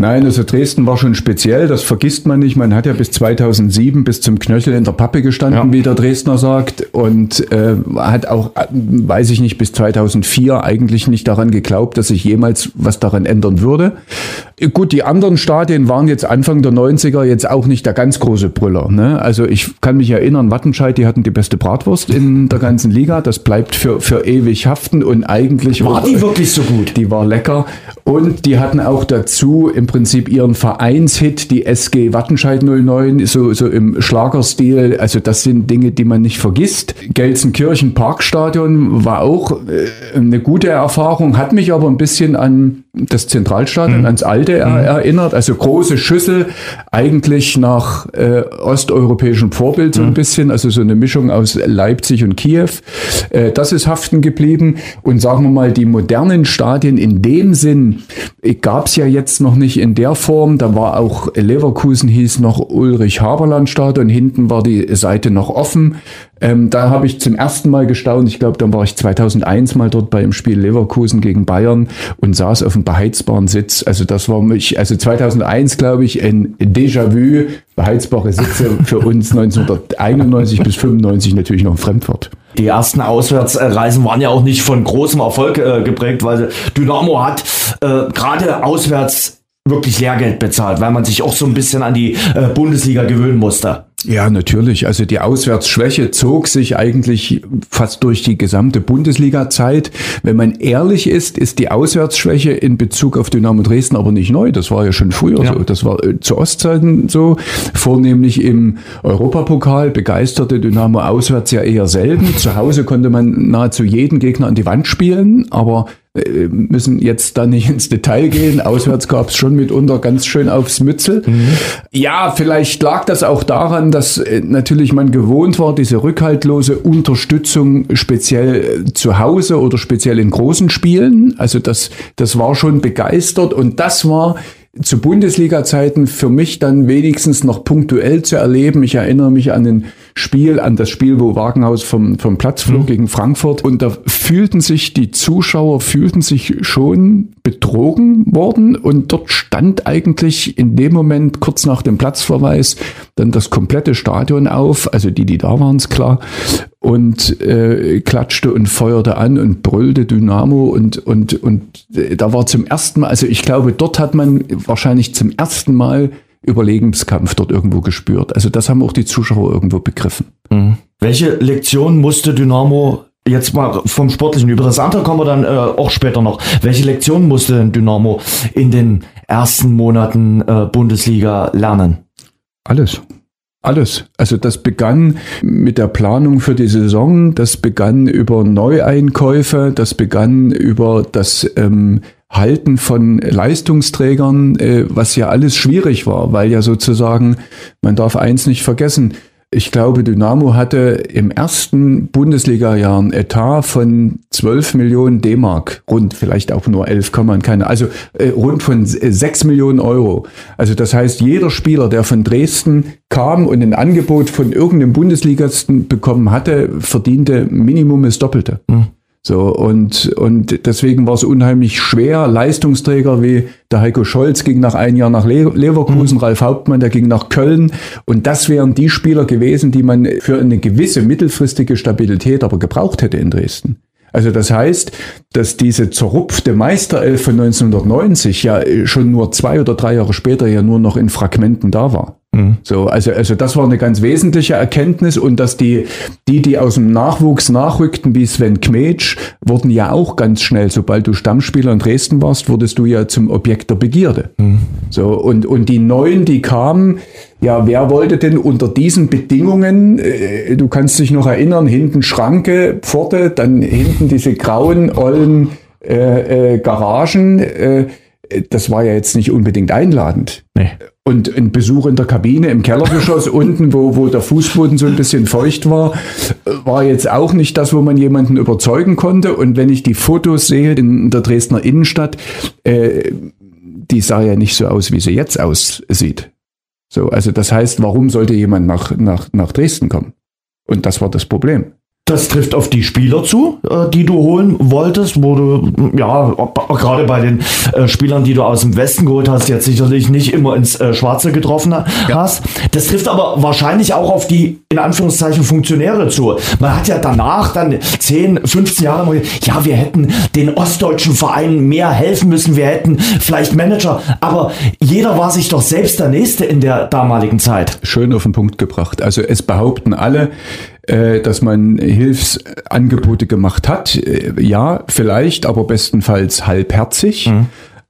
Nein, also Dresden war schon speziell, das vergisst man nicht. Man hat ja bis 2007 bis zum Knöchel in der Pappe gestanden, ja. wie der Dresdner sagt, und äh, hat auch, weiß ich nicht, bis 2004 eigentlich nicht daran geglaubt, dass sich jemals was daran ändern würde. Gut, die anderen Stadien waren jetzt Anfang der 90er jetzt auch nicht der ganz große Brüller. Ne? Also ich kann mich erinnern, Wattenscheid, die hatten die beste Bratwurst in der ganzen Liga. Das bleibt für, für ewig haften und eigentlich war die wirklich so gut. Die war lecker und die hatten auch dazu im Prinzip ihren Vereinshit, die SG Wattenscheid 09, so, so im Schlagerstil. Also das sind Dinge, die man nicht vergisst. Gelsenkirchen Parkstadion war auch äh, eine gute Erfahrung, hat mich aber ein bisschen an das Zentralstadion, mhm. ans alte mhm. erinnert. Also große Schüssel, eigentlich nach äh, osteuropäischem Vorbild so ein mhm. bisschen, also so eine Mischung aus Leipzig und Kiew. Äh, das ist haften geblieben. Und sagen wir mal, die modernen Stadien in dem Sinn gab es ja jetzt noch nicht in der Form. Da war auch Leverkusen hieß noch Ulrich Haberland Stadion. Hinten war die Seite noch offen. Ähm, da habe ich zum ersten Mal gestaunt. Ich glaube, dann war ich 2001 mal dort beim Spiel Leverkusen gegen Bayern und saß auf einem beheizbaren Sitz. Also das war mich, also 2001 glaube ich ein Déjà-vu. Beheizbare Sitze für uns 1991 bis 95 natürlich noch ein Fremdwort. Die ersten Auswärtsreisen waren ja auch nicht von großem Erfolg äh, geprägt, weil Dynamo hat äh, gerade auswärts wirklich Lehrgeld bezahlt, weil man sich auch so ein bisschen an die äh, Bundesliga gewöhnen musste. Ja, natürlich. Also die Auswärtsschwäche zog sich eigentlich fast durch die gesamte Bundesliga-Zeit. Wenn man ehrlich ist, ist die Auswärtsschwäche in Bezug auf Dynamo Dresden aber nicht neu. Das war ja schon früher ja. so. Das war äh, zu Ostzeiten so. Vornehmlich im Europapokal begeisterte Dynamo auswärts ja eher selten. Zu Hause konnte man nahezu jeden Gegner an die Wand spielen, aber müssen jetzt da nicht ins Detail gehen. Auswärts gab es schon mitunter ganz schön aufs Mützel. Mhm. Ja, vielleicht lag das auch daran, dass äh, natürlich man gewohnt war, diese rückhaltlose Unterstützung speziell äh, zu Hause oder speziell in großen Spielen. Also das, das war schon begeistert und das war zu Bundesliga-Zeiten für mich dann wenigstens noch punktuell zu erleben. Ich erinnere mich an ein Spiel, an das Spiel, wo Wagenhaus vom, vom Platz flog mhm. gegen Frankfurt. Und da fühlten sich die Zuschauer, fühlten sich schon betrogen worden. Und dort stand eigentlich in dem Moment, kurz nach dem Platzverweis, dann das komplette Stadion auf. Also die, die da waren, ist klar und äh, klatschte und feuerte an und brüllte Dynamo und und und äh, da war zum ersten Mal, also ich glaube, dort hat man wahrscheinlich zum ersten Mal Überlegenskampf dort irgendwo gespürt. Also das haben auch die Zuschauer irgendwo begriffen. Mhm. Welche Lektion musste Dynamo jetzt mal vom Sportlichen über das andere kommen wir dann äh, auch später noch. Welche Lektion musste denn Dynamo in den ersten Monaten äh, Bundesliga lernen? Alles. Alles. Also das begann mit der Planung für die Saison, das begann über Neueinkäufe, das begann über das ähm, Halten von Leistungsträgern, äh, was ja alles schwierig war, weil ja sozusagen, man darf eins nicht vergessen, ich glaube, Dynamo hatte im ersten Bundesliga-Jahr ein Etat von 12 Millionen D-Mark, rund vielleicht auch nur 11, keine, also äh, rund von 6 Millionen Euro. Also das heißt, jeder Spieler, der von Dresden kam und ein Angebot von irgendeinem Bundesligisten bekommen hatte, verdiente Minimum das Doppelte. Mhm. So, und, und deswegen war es unheimlich schwer. Leistungsträger wie der Heiko Scholz ging nach einem Jahr nach Leverkusen, mhm. Ralf Hauptmann, der ging nach Köln. Und das wären die Spieler gewesen, die man für eine gewisse mittelfristige Stabilität aber gebraucht hätte in Dresden. Also das heißt, dass diese zerrupfte Meisterelf von 1990 ja schon nur zwei oder drei Jahre später ja nur noch in Fragmenten da war. Mhm. So, also, also das war eine ganz wesentliche Erkenntnis und dass die, die, die aus dem Nachwuchs nachrückten, wie Sven Kmetsch, wurden ja auch ganz schnell, sobald du Stammspieler in Dresden warst, wurdest du ja zum Objekt der Begierde. Mhm. So, und, und die Neuen, die kamen, ja, wer wollte denn unter diesen Bedingungen, äh, du kannst dich noch erinnern, hinten Schranke, Pforte, dann hinten diese grauen, ollen äh, äh, Garagen, äh, das war ja jetzt nicht unbedingt einladend. Nee. Und ein Besuch in der Kabine im Kellergeschoss unten, wo, wo der Fußboden so ein bisschen feucht war, war jetzt auch nicht das, wo man jemanden überzeugen konnte. Und wenn ich die Fotos sehe in der Dresdner Innenstadt, äh, die sah ja nicht so aus, wie sie jetzt aussieht. So, also das heißt, warum sollte jemand nach, nach, nach Dresden kommen? Und das war das Problem. Das trifft auf die Spieler zu, äh, die du holen wolltest, wo du, ja, gerade bei den äh, Spielern, die du aus dem Westen geholt hast, jetzt sicherlich nicht immer ins äh, Schwarze getroffen hast. Ja. Das trifft aber wahrscheinlich auch auf die, in Anführungszeichen, Funktionäre zu. Man hat ja danach dann 10, 15 Jahre mal, ja, wir hätten den ostdeutschen Vereinen mehr helfen müssen, wir hätten vielleicht Manager, aber jeder war sich doch selbst der Nächste in der damaligen Zeit. Schön auf den Punkt gebracht. Also es behaupten alle, äh, dass man Hilfsangebote gemacht hat. Äh, ja, vielleicht, aber bestenfalls halbherzig. Mhm.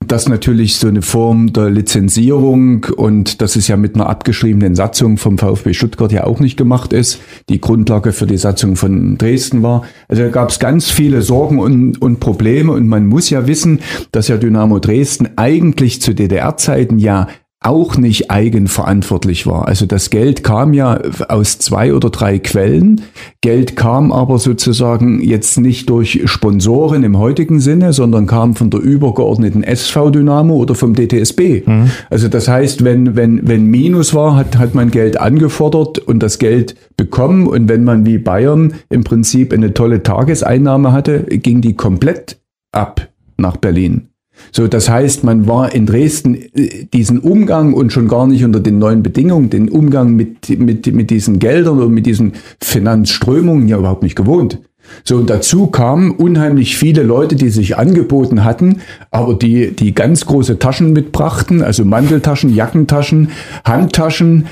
Das natürlich so eine Form der Lizenzierung und das ist ja mit einer abgeschriebenen Satzung vom VfB Stuttgart ja auch nicht gemacht ist, die Grundlage für die Satzung von Dresden war. Also da gab es ganz viele Sorgen und, und Probleme und man muss ja wissen, dass ja Dynamo Dresden eigentlich zu DDR-Zeiten ja auch nicht eigenverantwortlich war. Also das Geld kam ja aus zwei oder drei Quellen. Geld kam aber sozusagen jetzt nicht durch Sponsoren im heutigen Sinne, sondern kam von der übergeordneten SV Dynamo oder vom DTSB. Mhm. Also das heißt, wenn, wenn, wenn Minus war, hat, hat man Geld angefordert und das Geld bekommen. Und wenn man wie Bayern im Prinzip eine tolle Tageseinnahme hatte, ging die komplett ab nach Berlin. So, das heißt, man war in Dresden äh, diesen Umgang und schon gar nicht unter den neuen Bedingungen, den Umgang mit, mit, mit diesen Geldern und mit diesen Finanzströmungen ja überhaupt nicht gewohnt. So, und dazu kamen unheimlich viele Leute, die sich angeboten hatten, aber die, die ganz große Taschen mitbrachten, also Manteltaschen, Jackentaschen, Handtaschen,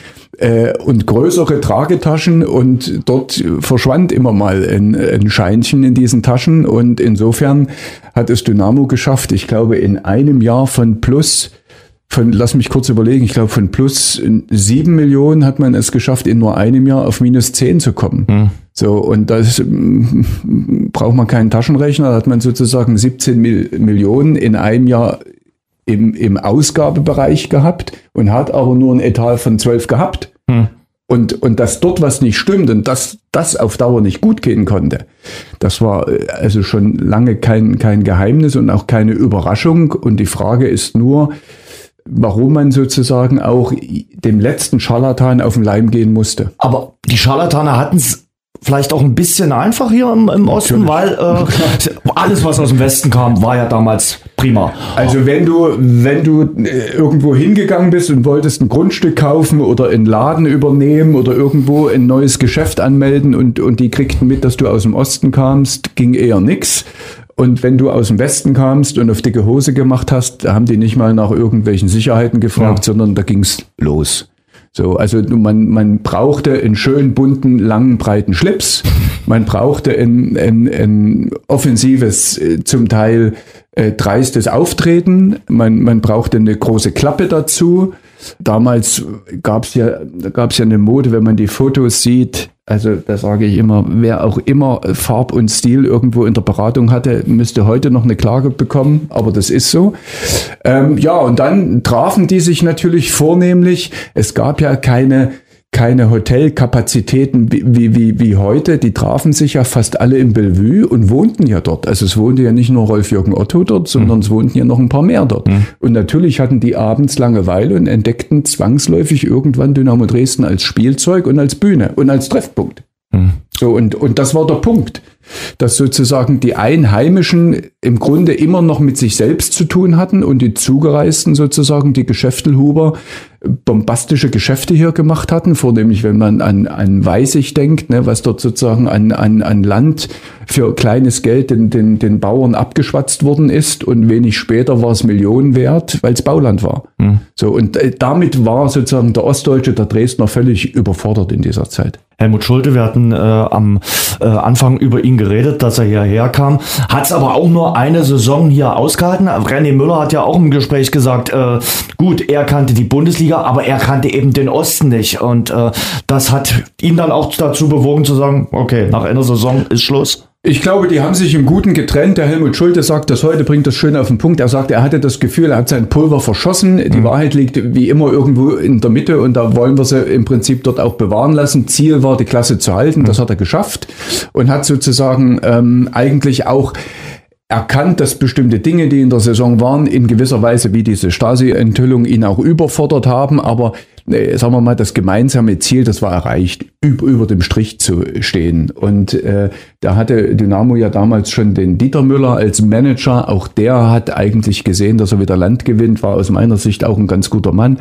und größere Tragetaschen und dort verschwand immer mal ein, ein Scheinchen in diesen Taschen und insofern hat es Dynamo geschafft, ich glaube in einem Jahr von plus von, lass mich kurz überlegen, ich glaube von plus sieben Millionen hat man es geschafft, in nur einem Jahr auf minus zehn zu kommen. Hm. So, und das braucht man keinen Taschenrechner, da hat man sozusagen 17 Mil Millionen in einem Jahr im, im Ausgabebereich gehabt und hat aber nur ein Etat von 12 gehabt. Hm. Und, und dass dort was nicht stimmt und dass das auf Dauer nicht gut gehen konnte, das war äh, also schon lange kein, kein Geheimnis und auch keine Überraschung. Und die Frage ist nur, warum man sozusagen auch dem letzten Scharlatan auf den Leim gehen musste. Aber die Scharlatane hatten es vielleicht auch ein bisschen einfach hier im, im Osten, weil äh, alles, was aus dem Westen kam, war ja damals prima. Also wenn du, wenn du äh, irgendwo hingegangen bist und wolltest ein Grundstück kaufen oder einen Laden übernehmen oder irgendwo ein neues Geschäft anmelden und, und die kriegten mit, dass du aus dem Osten kamst, ging eher nix. Und wenn du aus dem Westen kamst und auf dicke Hose gemacht hast, haben die nicht mal nach irgendwelchen Sicherheiten gefragt, ja. sondern da ging's los. So, also man, man brauchte einen schönen bunten, langen, breiten Schlips. Man brauchte ein, ein, ein offensives, äh, zum Teil äh, dreistes Auftreten. Man, man brauchte eine große Klappe dazu. Damals gab es ja, gab's ja eine Mode, wenn man die Fotos sieht, also da sage ich immer, wer auch immer Farb und Stil irgendwo in der Beratung hatte, müsste heute noch eine Klage bekommen, aber das ist so. Ähm, ja, und dann trafen die sich natürlich vornehmlich. Es gab ja keine keine Hotelkapazitäten wie, wie, wie heute. Die trafen sich ja fast alle im Bellevue und wohnten ja dort. Also es wohnte ja nicht nur Rolf-Jürgen Otto dort, sondern mhm. es wohnten ja noch ein paar mehr dort. Mhm. Und natürlich hatten die abends Langeweile und entdeckten zwangsläufig irgendwann Dynamo Dresden als Spielzeug und als Bühne und als Treffpunkt. Mhm. So, und, und das war der Punkt dass sozusagen die Einheimischen im Grunde immer noch mit sich selbst zu tun hatten und die Zugereisten sozusagen, die Geschäftelhuber, bombastische Geschäfte hier gemacht hatten, vornehmlich wenn man an, an Weißig denkt, ne, was dort sozusagen an, an, an Land für kleines Geld den, den, den Bauern abgeschwatzt worden ist und wenig später war es Millionen wert, weil es Bauland war. Mhm. So, und äh, damit war sozusagen der Ostdeutsche, der Dresdner völlig überfordert in dieser Zeit. Helmut Schulte, wir hatten äh, am äh, Anfang über ihn geredet, dass er hierher kam, hat es aber auch nur eine Saison hier ausgehalten. René Müller hat ja auch im Gespräch gesagt, äh, gut, er kannte die Bundesliga, aber er kannte eben den Osten nicht. Und äh, das hat ihn dann auch dazu bewogen zu sagen, okay, nach einer Saison ist Schluss. Ich glaube, die haben sich im Guten getrennt. Der Helmut Schulte sagt das heute, bringt das schön auf den Punkt. Er sagt, er hatte das Gefühl, er hat sein Pulver verschossen. Die mhm. Wahrheit liegt wie immer irgendwo in der Mitte und da wollen wir sie im Prinzip dort auch bewahren lassen. Ziel war, die Klasse zu halten. Das mhm. hat er geschafft und hat sozusagen ähm, eigentlich auch erkannt, dass bestimmte Dinge, die in der Saison waren, in gewisser Weise wie diese Stasi-Enthüllung ihn auch überfordert haben, aber sagen wir mal, das gemeinsame Ziel, das war erreicht, über, über dem Strich zu stehen. Und äh, da hatte Dynamo ja damals schon den Dieter Müller als Manager. Auch der hat eigentlich gesehen, dass er wieder Land gewinnt, war aus meiner Sicht auch ein ganz guter Mann,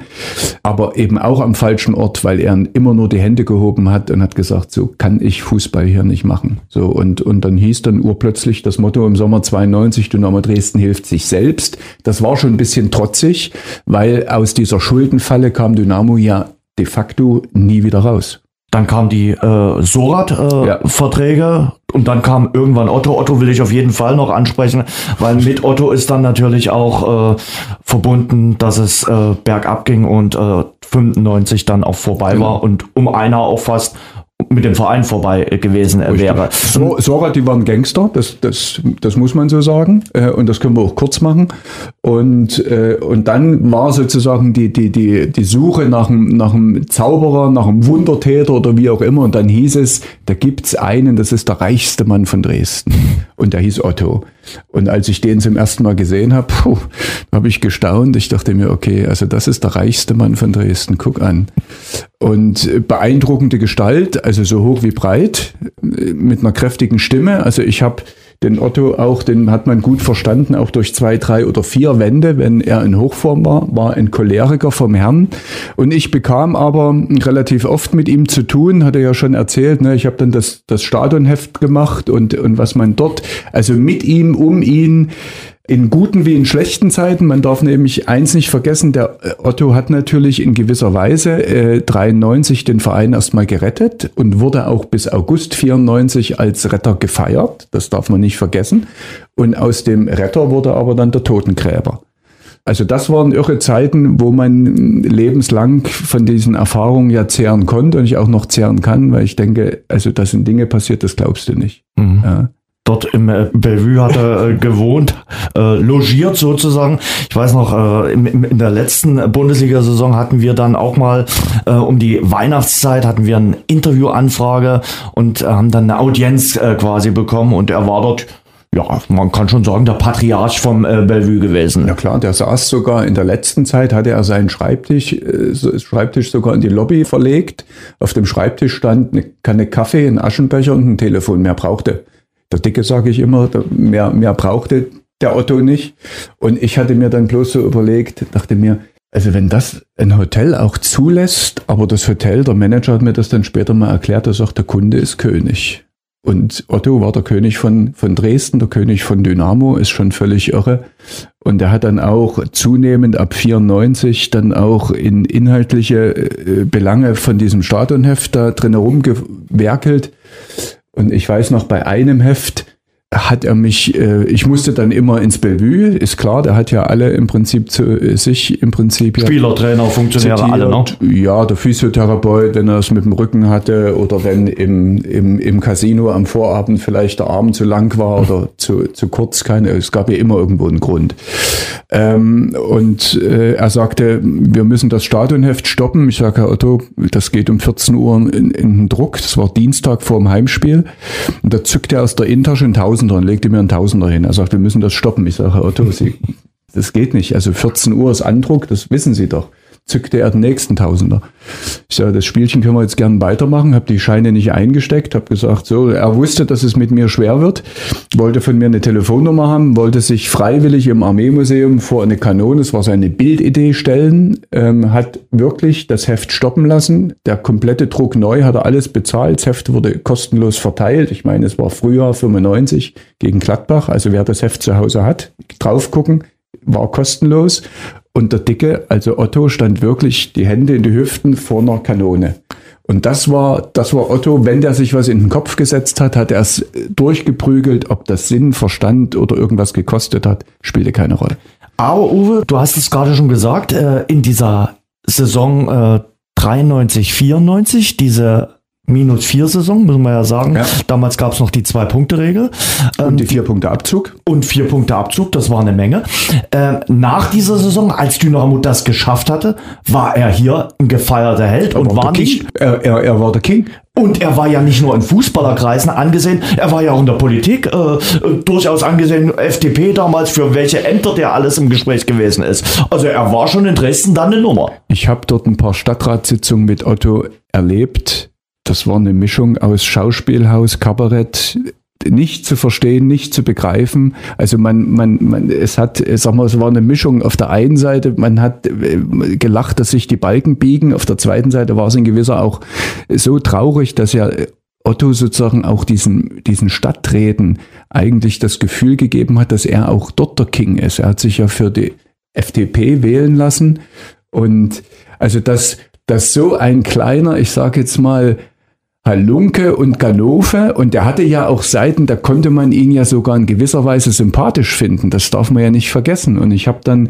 aber eben auch am falschen Ort, weil er immer nur die Hände gehoben hat und hat gesagt, so kann ich Fußball hier nicht machen. So und und dann hieß dann urplötzlich das Motto im Sommer 92, Dynamo Dresden hilft sich selbst. Das war schon ein bisschen trotzig, weil aus dieser Schuldenfalle kam Dynamo ja de facto nie wieder raus. Dann kamen die äh, Sorat-Verträge äh, ja. Und dann kam irgendwann Otto. Otto will ich auf jeden Fall noch ansprechen, weil mit Otto ist dann natürlich auch äh, verbunden, dass es äh, bergab ging und äh, 95 dann auch vorbei genau. war und um einer auch fast mit dem Verein vorbei gewesen Richtig. wäre. So, Sora, die waren Gangster, das, das, das muss man so sagen. Äh, und das können wir auch kurz machen. Und, äh, und dann war sozusagen die, die, die, die Suche nach einem, nach einem Zauberer, nach einem Wundertäter oder wie auch immer. Und dann hieß es, da gibt's einen, das ist der reichste Mann von Dresden. Und der hieß Otto. Und als ich den zum ersten Mal gesehen habe, habe ich gestaunt. Ich dachte mir, okay, also das ist der reichste Mann von Dresden. Guck an. Und beeindruckende Gestalt, also so hoch wie breit, mit einer kräftigen Stimme. Also ich habe den Otto auch, den hat man gut verstanden, auch durch zwei, drei oder vier Wände, wenn er in Hochform war, war ein Choleriker vom Herrn. Und ich bekam aber relativ oft mit ihm zu tun, hat er ja schon erzählt, ne, ich habe dann das, das Stadionheft gemacht und, und was man dort, also mit ihm, um ihn, in guten wie in schlechten Zeiten. Man darf nämlich eins nicht vergessen, der äh, Otto hat natürlich in gewisser Weise äh, 93 den Verein erstmal gerettet und wurde auch bis August 94 als Retter gefeiert. Das darf man nicht vergessen. Und aus dem Retter wurde aber dann der Totengräber. Also das waren irre Zeiten, wo man lebenslang von diesen Erfahrungen ja zehren konnte und ich auch noch zehren kann, weil ich denke, also da sind Dinge passiert, das glaubst du nicht. Mhm. Ja dort im äh, Bellevue hat er äh, gewohnt, äh, logiert sozusagen. Ich weiß noch, äh, in, in der letzten Bundesliga-Saison hatten wir dann auch mal äh, um die Weihnachtszeit hatten wir eine Interviewanfrage und äh, haben dann eine Audienz äh, quasi bekommen und er war dort ja, man kann schon sagen, der Patriarch vom äh, Bellevue gewesen. Ja klar, der saß sogar in der letzten Zeit, hatte er seinen Schreibtisch, äh, Schreibtisch sogar in die Lobby verlegt. Auf dem Schreibtisch stand eine Kanne Kaffee, ein Aschenbecher und ein Telefon. Mehr brauchte der Dicke, sage ich immer, mehr, mehr brauchte der Otto nicht. Und ich hatte mir dann bloß so überlegt, dachte mir, also wenn das ein Hotel auch zulässt, aber das Hotel, der Manager hat mir das dann später mal erklärt, er sagt, der Kunde ist König. Und Otto war der König von, von Dresden, der König von Dynamo, ist schon völlig irre. Und er hat dann auch zunehmend ab 94 dann auch in inhaltliche äh, Belange von diesem Stadionheft da drin herumgewerkelt. Und ich weiß noch, bei einem Heft, hat er mich, äh, ich musste dann immer ins Bellevue, ist klar, der hat ja alle im Prinzip zu äh, sich im Prinzip. Spieler, Trainer, Funktionäre, zitiert. alle, ne? Ja, der Physiotherapeut, wenn er es mit dem Rücken hatte oder wenn im, im, im Casino am Vorabend vielleicht der Arm zu lang war oder zu, zu kurz, keine, es gab ja immer irgendwo einen Grund. Ähm, und äh, er sagte, wir müssen das Stadionheft stoppen. Ich sage, Herr Otto, das geht um 14 Uhr in, in den Druck. Das war Dienstag vor dem Heimspiel. Und da zückte er aus der Intasche einen Tausender und legte mir einen Tausender hin. Er sagt, wir müssen das stoppen. Ich sage, Herr Otto, Sie, das geht nicht. Also 14 Uhr ist Andruck, das wissen Sie doch zückte er den nächsten Tausender. Ich sage, das Spielchen können wir jetzt gern weitermachen, habe die Scheine nicht eingesteckt, habe gesagt, so, er wusste, dass es mit mir schwer wird, wollte von mir eine Telefonnummer haben, wollte sich freiwillig im Armeemuseum vor eine Kanone, das war seine Bildidee, stellen, ähm, hat wirklich das Heft stoppen lassen, der komplette Druck neu, hat er alles bezahlt, das Heft wurde kostenlos verteilt, ich meine, es war Frühjahr 95 gegen Gladbach, also wer das Heft zu Hause hat, drauf gucken, war kostenlos und der Dicke, also Otto, stand wirklich die Hände in die Hüften vor einer Kanone. Und das war, das war Otto, wenn der sich was in den Kopf gesetzt hat, hat er es durchgeprügelt, ob das Sinn, Verstand oder irgendwas gekostet hat, spielte keine Rolle. Aber Uwe, du hast es gerade schon gesagt, äh, in dieser Saison 93, 94, diese minus vier Saison, müssen wir ja sagen. Ja. Damals gab es noch die Zwei-Punkte-Regel. Und ähm, die vier Punkte Abzug. Und vier Punkte Abzug, das war eine Menge. Ähm, nach dieser Saison, als Dynamo das geschafft hatte, war er hier ein gefeierter Held und war nicht. Er, er, er war der King. Und er war ja nicht nur in Fußballerkreisen angesehen, er war ja auch in der Politik äh, durchaus angesehen, FDP damals, für welche Ämter der alles im Gespräch gewesen ist. Also er war schon in Dresden dann eine Nummer. Ich habe dort ein paar Stadtratssitzungen mit Otto erlebt das war eine Mischung aus Schauspielhaus, Kabarett, nicht zu verstehen, nicht zu begreifen. Also man, man, man, es hat, sag mal, es war eine Mischung. Auf der einen Seite, man hat äh, gelacht, dass sich die Balken biegen. Auf der zweiten Seite war es in gewisser auch so traurig, dass ja Otto sozusagen auch diesen, diesen Stadträten eigentlich das Gefühl gegeben hat, dass er auch dort der King ist. Er hat sich ja für die FDP wählen lassen und also dass, dass so ein kleiner, ich sage jetzt mal, Halunke und Ganove und der hatte ja auch Seiten, da konnte man ihn ja sogar in gewisser Weise sympathisch finden. Das darf man ja nicht vergessen. Und ich habe dann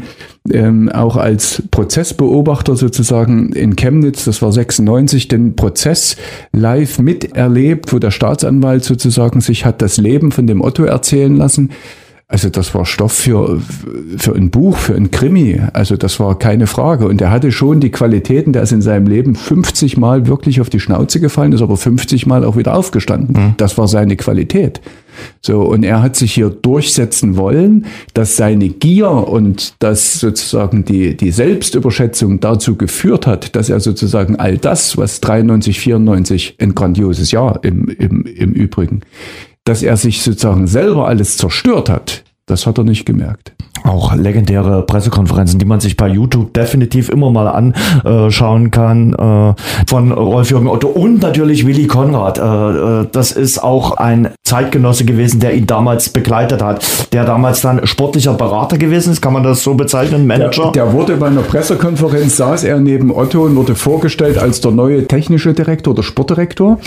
ähm, auch als Prozessbeobachter sozusagen in Chemnitz, das war 96, den Prozess live miterlebt, wo der Staatsanwalt sozusagen sich hat das Leben von dem Otto erzählen lassen. Also das war Stoff für, für ein Buch, für ein Krimi. Also das war keine Frage. Und er hatte schon die Qualitäten, der ist in seinem Leben 50 Mal wirklich auf die Schnauze gefallen, ist aber 50 Mal auch wieder aufgestanden. Mhm. Das war seine Qualität. So, und er hat sich hier durchsetzen wollen, dass seine Gier und dass sozusagen die, die Selbstüberschätzung dazu geführt hat, dass er sozusagen all das, was 93, 94, ein grandioses Jahr im, im, im Übrigen, dass er sich sozusagen selber alles zerstört hat, das hat er nicht gemerkt. Auch legendäre Pressekonferenzen, die man sich bei YouTube definitiv immer mal anschauen kann, äh, von Rolf-Jürgen Otto und natürlich Willy Konrad. Äh, äh, das ist auch ein Zeitgenosse gewesen, der ihn damals begleitet hat, der damals dann sportlicher Berater gewesen ist, kann man das so bezeichnen, Manager? Der, der wurde bei einer Pressekonferenz, saß er neben Otto und wurde vorgestellt als der neue technische Direktor oder Sportdirektor.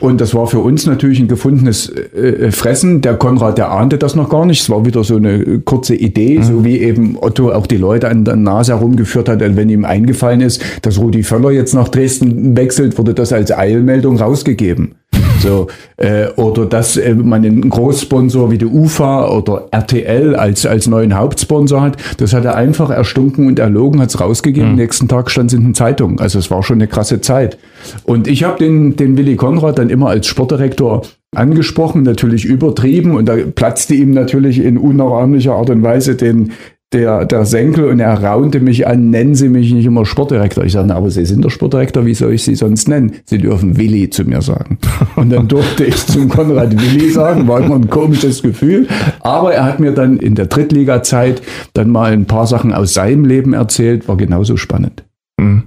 Und das war für uns natürlich ein gefundenes äh, äh, Fressen. Der Konrad, der ahnte das noch gar nicht. Es war wieder so eine kurze Idee, mhm. so wie eben Otto auch die Leute an der Nase herumgeführt hat. Und wenn ihm eingefallen ist, dass Rudi Völler jetzt nach Dresden wechselt, wurde das als Eilmeldung rausgegeben. So, äh, oder dass äh, man einen Großsponsor wie die UFA oder RTL als, als neuen Hauptsponsor hat, das hat er einfach erstunken und erlogen, hat es rausgegeben. Mhm. Nächsten Tag stand es in den Zeitungen. Also es war schon eine krasse Zeit. Und ich habe den, den Willy Konrad dann immer als Sportdirektor angesprochen, natürlich übertrieben und da platzte ihm natürlich in unnachahmlicher Art und Weise den, der, der Senkel und er raunte mich an, nennen Sie mich nicht immer Sportdirektor. Ich sage, aber Sie sind der Sportdirektor, wie soll ich Sie sonst nennen? Sie dürfen Willi zu mir sagen. Und dann durfte ich zum Konrad Willi sagen, war immer ein komisches Gefühl. Aber er hat mir dann in der Drittliga-Zeit dann mal ein paar Sachen aus seinem Leben erzählt, war genauso spannend.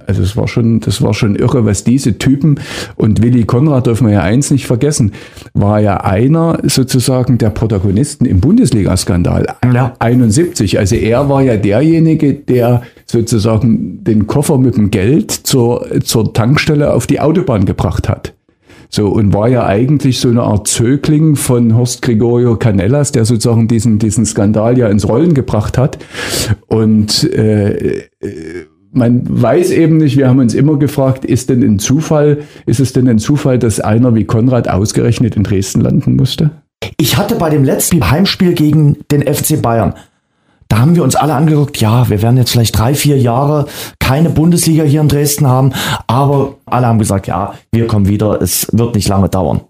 Also es war schon, das war schon irre, was diese Typen und Willy Konrad dürfen wir ja eins nicht vergessen, war ja einer sozusagen der Protagonisten im Bundesliga-Skandal. Ja. 71. Also er war ja derjenige, der sozusagen den Koffer mit dem Geld zur, zur Tankstelle auf die Autobahn gebracht hat. So, und war ja eigentlich so eine Art Zögling von Horst Gregorio Canellas, der sozusagen diesen, diesen Skandal ja ins Rollen gebracht hat. Und äh, äh, man weiß eben nicht, wir haben uns immer gefragt, ist denn ein Zufall, ist es denn ein Zufall, dass einer wie Konrad ausgerechnet in Dresden landen musste? Ich hatte bei dem letzten Heimspiel gegen den FC Bayern, da haben wir uns alle angeguckt, ja, wir werden jetzt vielleicht drei, vier Jahre keine Bundesliga hier in Dresden haben, aber alle haben gesagt, ja, wir kommen wieder, es wird nicht lange dauern.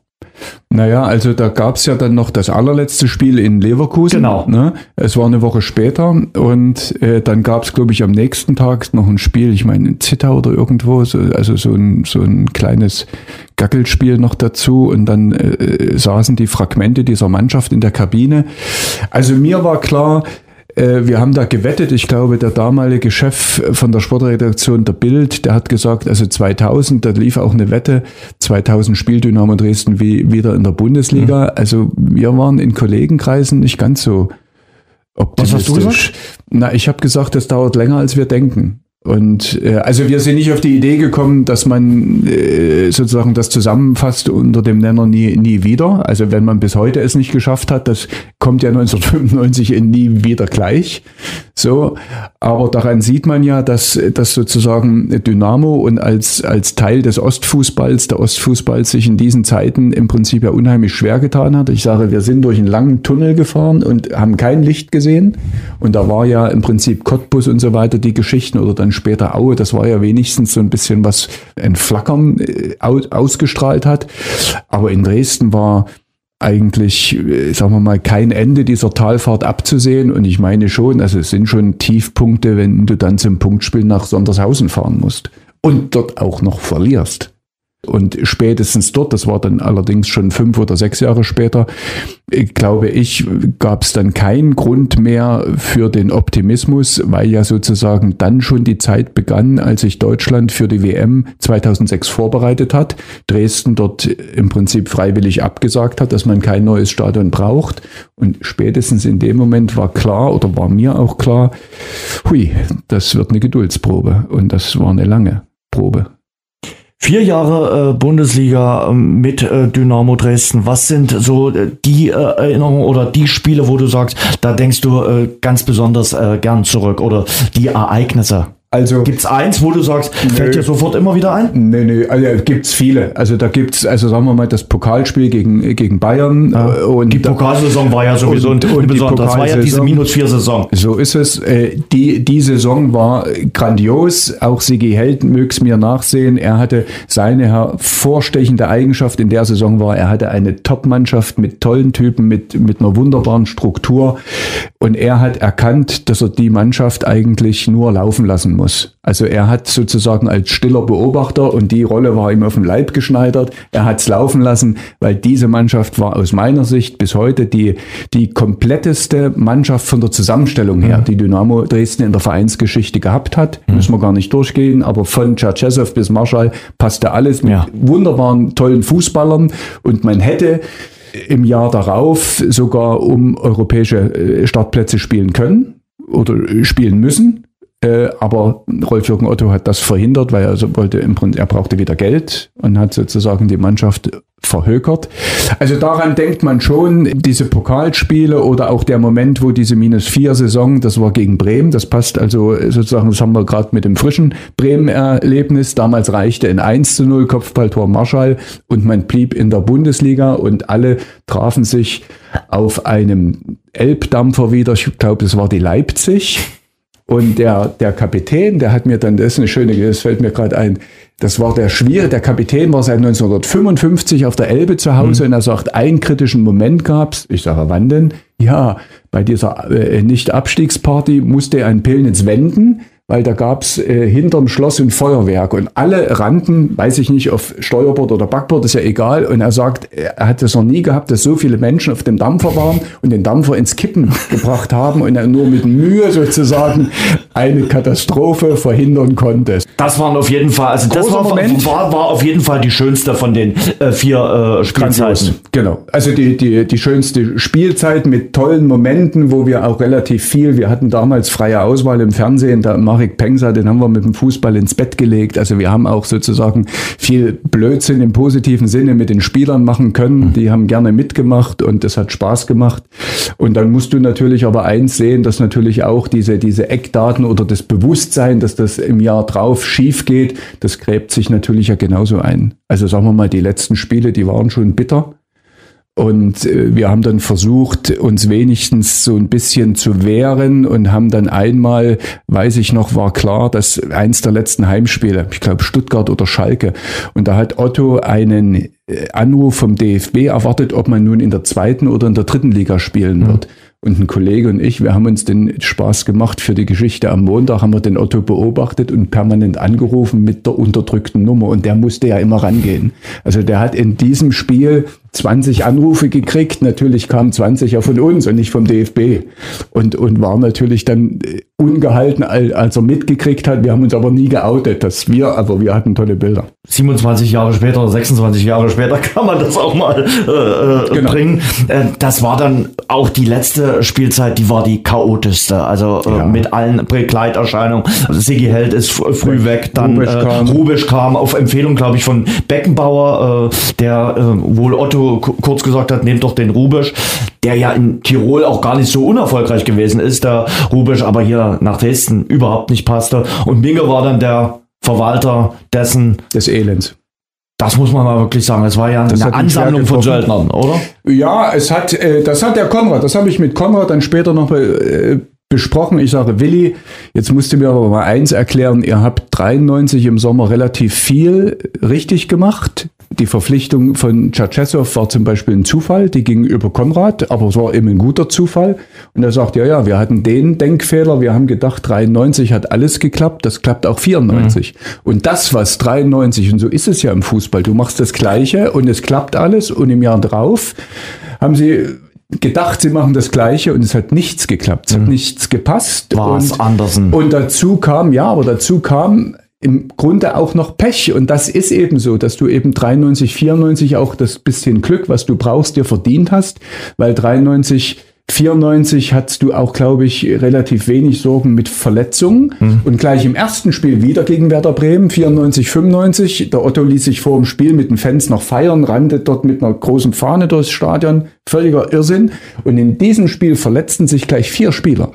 Naja, also da gab's ja dann noch das allerletzte Spiel in Leverkusen. Genau. Ne? Es war eine Woche später und äh, dann gab's, glaube ich, am nächsten Tag noch ein Spiel, ich meine in Zittau oder irgendwo, so, also so ein, so ein kleines Gackelspiel noch dazu und dann äh, saßen die Fragmente dieser Mannschaft in der Kabine. Also mir war klar, äh, wir haben da gewettet. Ich glaube, der damalige Chef von der Sportredaktion der Bild, der hat gesagt, also 2000, da lief auch eine Wette, 2000 spielt Dynamo Dresden wie, wieder in der Bundesliga. Mhm. Also wir waren in Kollegenkreisen nicht ganz so Was hast du optimistisch. Na, ich habe gesagt, das dauert länger, als wir denken. Und äh, also wir sind nicht auf die Idee gekommen, dass man äh, sozusagen das zusammenfasst unter dem Nenner nie, nie wieder. Also wenn man bis heute es nicht geschafft hat, das kommt ja 1995 in nie wieder gleich. So, aber daran sieht man ja, dass, dass sozusagen Dynamo und als, als Teil des Ostfußballs, der Ostfußball sich in diesen Zeiten im Prinzip ja unheimlich schwer getan hat. Ich sage, wir sind durch einen langen Tunnel gefahren und haben kein Licht gesehen. Und da war ja im Prinzip Cottbus und so weiter die Geschichten oder dann später Aue, das war ja wenigstens so ein bisschen was ein Flackern äh, au- ausgestrahlt hat. Aber in Dresden war eigentlich, äh, sagen wir mal, kein Ende dieser Talfahrt abzusehen. Und ich meine schon, also es sind schon Tiefpunkte, wenn du dann zum Punktspiel nach Sondershausen fahren musst und dort auch noch verlierst. Und spätestens dort, das war dann allerdings schon fünf oder sechs Jahre später, äh, glaube ich, gab es dann keinen Grund mehr für den Optimismus, weil ja sozusagen dann schon die Zeit begann, als sich Deutschland für die WM 2006 vorbereitet hat, Dresden dort im Prinzip freiwillig abgesagt hat, dass man kein neues Stadion braucht. Und spätestens in dem Moment war klar oder war mir auch klar, hui, das wird eine Geduldsprobe. Und das war eine lange Probe. Vier Jahre äh, Bundesliga ähm, mit äh, Dynamo Dresden. Was sind so äh, die äh, Erinnerungen oder die Spiele, wo du sagst, da denkst du äh, ganz besonders äh, gern zurück oder die Ereignisse? Also Gibt's eins, wo du sagst, fällt dir sofort immer wieder ein? Nee, nee, also gibt's viele. Also da gibt's, also sagen wir mal, das Pokalspiel gegen, gegen Bayern. äh, Und Die Pokalsaison war ja sowieso Und- und die besonderes. Das war ja diese minus vier Saison. So ist es. Äh, Die, die Saison war grandios. Auch Sigi Held mög's mir nachsehen. Er hatte seine hervorstechende Eigenschaft in der Saison war, er hatte eine Top-Mannschaft mit tollen Typen, mit, mit einer wunderbaren Struktur. Und er hat erkannt, dass er die Mannschaft eigentlich nur laufen lassen muss. Also er hat sozusagen als stiller Beobachter und die Rolle war ihm auf den Leib geschneidert. Er hat's laufen lassen, weil diese Mannschaft war aus meiner Sicht bis heute die, die kompletteste Mannschaft von der Zusammenstellung her, die Dynamo Dresden in der Vereinsgeschichte gehabt hat. Müssen wir gar nicht durchgehen, aber von Czerchesow bis Marschall passte alles mit Ja. wunderbaren, tollen Fußballern und man hätte im Jahr darauf sogar um europäische äh, Startplätze spielen können oder spielen müssen. Äh, aber Rolf-Jürgen Otto hat das verhindert, weil er so wollte im Prinzip, er brauchte wieder Geld und hat sozusagen die Mannschaft verhökert. Also daran denkt man schon, diese Pokalspiele oder auch der Moment, wo diese Minus-4-Saison, das war gegen Bremen, das passt also sozusagen, das haben wir gerade mit dem frischen Bremen-Erlebnis. Damals reichte ein 1 zu 0 Kopfballtor Marschall und man blieb in der Bundesliga und alle trafen sich auf einem Elbdampfer wieder. Ich glaube, es war die Leipzig. Und der, der Kapitän, der hat mir dann, das ist eine schöne, das fällt mir gerade ein, das war der schwierige, der Kapitän war seit 1955 auf der Elbe zu Hause und er sagt, einen kritischen Moment gab's. Ich sage, wann denn? Ja, bei dieser äh, Nicht-Abstiegsparty musste er in Pillnitz wenden, weil da gab's äh, hinterm Schloss ein Feuerwerk und alle rannten, weiß ich nicht, auf Steuerbord oder Backbord, ist ja egal. Und er sagt, er hat es noch nie gehabt, dass so viele Menschen auf dem Dampfer waren und den Dampfer ins Kippen gebracht haben und er nur mit Mühe sozusagen eine Katastrophe verhindern konnte. Das waren auf jeden Fall, also das war, war, war, auf jeden Fall die schönste von den äh, vier äh, Spielzeiten. Genau, also die, die, die schönste Spielzeit mit tollen Momenten, wo wir auch relativ viel, wir hatten damals freie Auswahl im Fernsehen, da Marek Pengsa, den haben wir mit dem Fußball ins Bett gelegt. Also wir haben auch sozusagen viel Blödsinn im positiven Sinne mit den Spielern machen können. Mhm. Die haben gerne mitgemacht und es hat Spaß gemacht. Und dann musst du natürlich aber eins sehen, dass natürlich auch diese, diese Eckdaten oder das Bewusstsein, dass das im Jahr drauf schief geht, das gräbt sich natürlich ja genauso ein. Also sagen wir mal, die letzten Spiele, die waren schon bitter. Und äh, wir haben dann versucht, uns wenigstens so ein bisschen zu wehren und haben dann einmal, weiß ich noch, war klar, dass eins der letzten Heimspiele, ich glaube Stuttgart oder Schalke, und da hat Otto einen äh, Anruf vom DFB erwartet, ob man nun in der zweiten oder in der dritten Liga spielen mhm. wird. Und ein Kollege und ich, wir haben uns den Spaß gemacht für die Geschichte. Am Montag haben wir den Otto beobachtet und permanent angerufen mit der unterdrückten Nummer. Und der musste ja immer rangehen. Also der hat in diesem Spiel 20 Anrufe gekriegt. Natürlich kamen 20 ja von uns und nicht vom DFB. Und, und war natürlich dann äh, ungehalten, als er mitgekriegt hat. Wir haben uns aber nie geoutet, dass wir, aber wir hatten tolle Bilder. 27 Jahre später oder 26 Jahre später kann man das auch mal äh, äh, genau. bringen. Äh, das war dann auch die letzte Spielzeit, die war die chaotischste. Also äh, ja. mit allen Begleiterscheinungen. Also Sigi Held ist früh weg, dann Rubisch äh, kam. Rubisch kam auf Empfehlung, glaube ich, von Beckenbauer, der wohl Otto kurz gesagt hat, nehmt doch den Rubisch, der ja in Tirol auch gar nicht so unerfolgreich gewesen ist, der Rubisch aber hier nach Dresden überhaupt nicht passte. Und Minge war dann der Verwalter dessen. Des Elends. Das muss man mal wirklich sagen. Es war ja das eine Ansammlung von Söldnern, oder? Ja, es hat, äh, das hat der Konrad, das habe ich mit Konrad dann später noch äh, besprochen. Ich sage, Willi, jetzt musst du mir aber mal eins erklären. Ihr habt 93 im Sommer relativ viel richtig gemacht. Die Verpflichtung von Tschatschesow war zum Beispiel ein Zufall, die ging über Konrad, aber es war eben ein guter Zufall. Und er sagt, ja, ja, wir hatten den Denkfehler, wir haben gedacht, 93 hat alles geklappt, das klappt auch 94. Mhm. Und das, was 93, und so ist es ja im Fußball, du machst das Gleiche und es klappt alles und im Jahr drauf haben sie gedacht, sie machen das Gleiche und es hat nichts geklappt, es mhm. hat nichts gepasst. War es Andersen. Und dazu kam, ja, aber dazu kam im Grunde auch noch Pech. Und das ist eben so, dass du eben 93, 94 auch das bisschen Glück, was du brauchst, dir verdient hast, weil 93, 94 hattest du auch, glaube ich, relativ wenig Sorgen mit Verletzungen. Mhm. Und gleich im ersten Spiel wieder gegen Werder Bremen, 94, 95. Der Otto ließ sich vor dem Spiel mit den Fans noch feiern, rannte dort mit einer großen Fahne durchs Stadion. Völliger Irrsinn. Und in diesem Spiel verletzten sich gleich vier Spieler.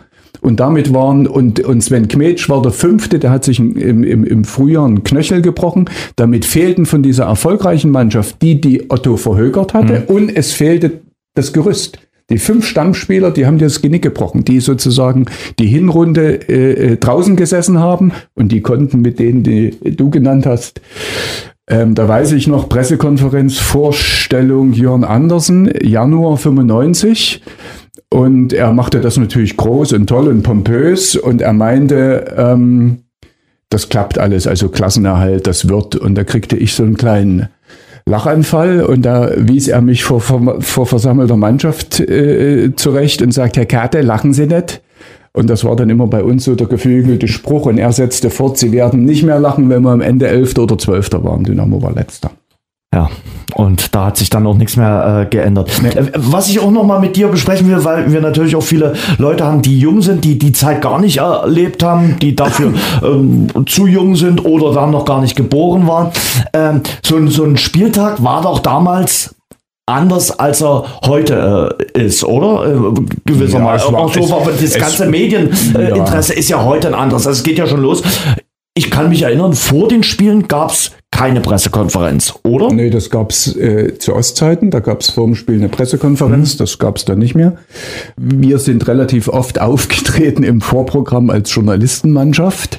Und damit waren, und, und Sven Kmetsch war der Fünfte, der hat sich im, im, im Frühjahr einen Knöchel gebrochen. Damit fehlten von dieser erfolgreichen Mannschaft die, die Otto verhögert hatte, mhm. und es fehlte das Gerüst. Die fünf Stammspieler, die haben dir das Genick gebrochen, die sozusagen die Hinrunde äh, äh, draußen gesessen haben und die konnten mit denen, die du genannt hast, ähm, da weiß ich noch, Pressekonferenz, Vorstellung Jörn Andersen, Januar 95. Und er machte das natürlich groß und toll und pompös und er meinte, ähm, das klappt alles, also Klassenerhalt, das wird. Und da kriegte ich so einen kleinen Lachanfall und da wies er mich vor, vor, vor versammelter Mannschaft äh, zurecht und sagt, Herr Karte, lachen Sie nicht. Und das war dann immer bei uns so der geflügelte Spruch und er setzte fort, Sie werden nicht mehr lachen, wenn wir am Ende Elfter oder Zwölfter waren. Dynamo war letzter. Ja, und da hat sich dann auch nichts mehr äh, geändert. Äh, was ich auch noch mal mit dir besprechen will, weil wir natürlich auch viele Leute haben, die jung sind, die die Zeit gar nicht erlebt haben, die dafür ähm, zu jung sind oder dann noch gar nicht geboren waren. Ähm, so, so ein Spieltag war doch damals anders als er heute äh, ist, oder? Äh, gewissermaßen. Ja, auch so, aber das ganze Medieninteresse ja. ist ja heute ein anderes. Also es geht ja schon los. Ich kann mich erinnern, vor den Spielen gab es keine Pressekonferenz, oder? Nee, das gab es äh, zu Ostzeiten. Da gab es vor dem Spiel eine Pressekonferenz. Mhm. Das gab es dann nicht mehr. Wir sind relativ oft aufgetreten im Vorprogramm als Journalistenmannschaft.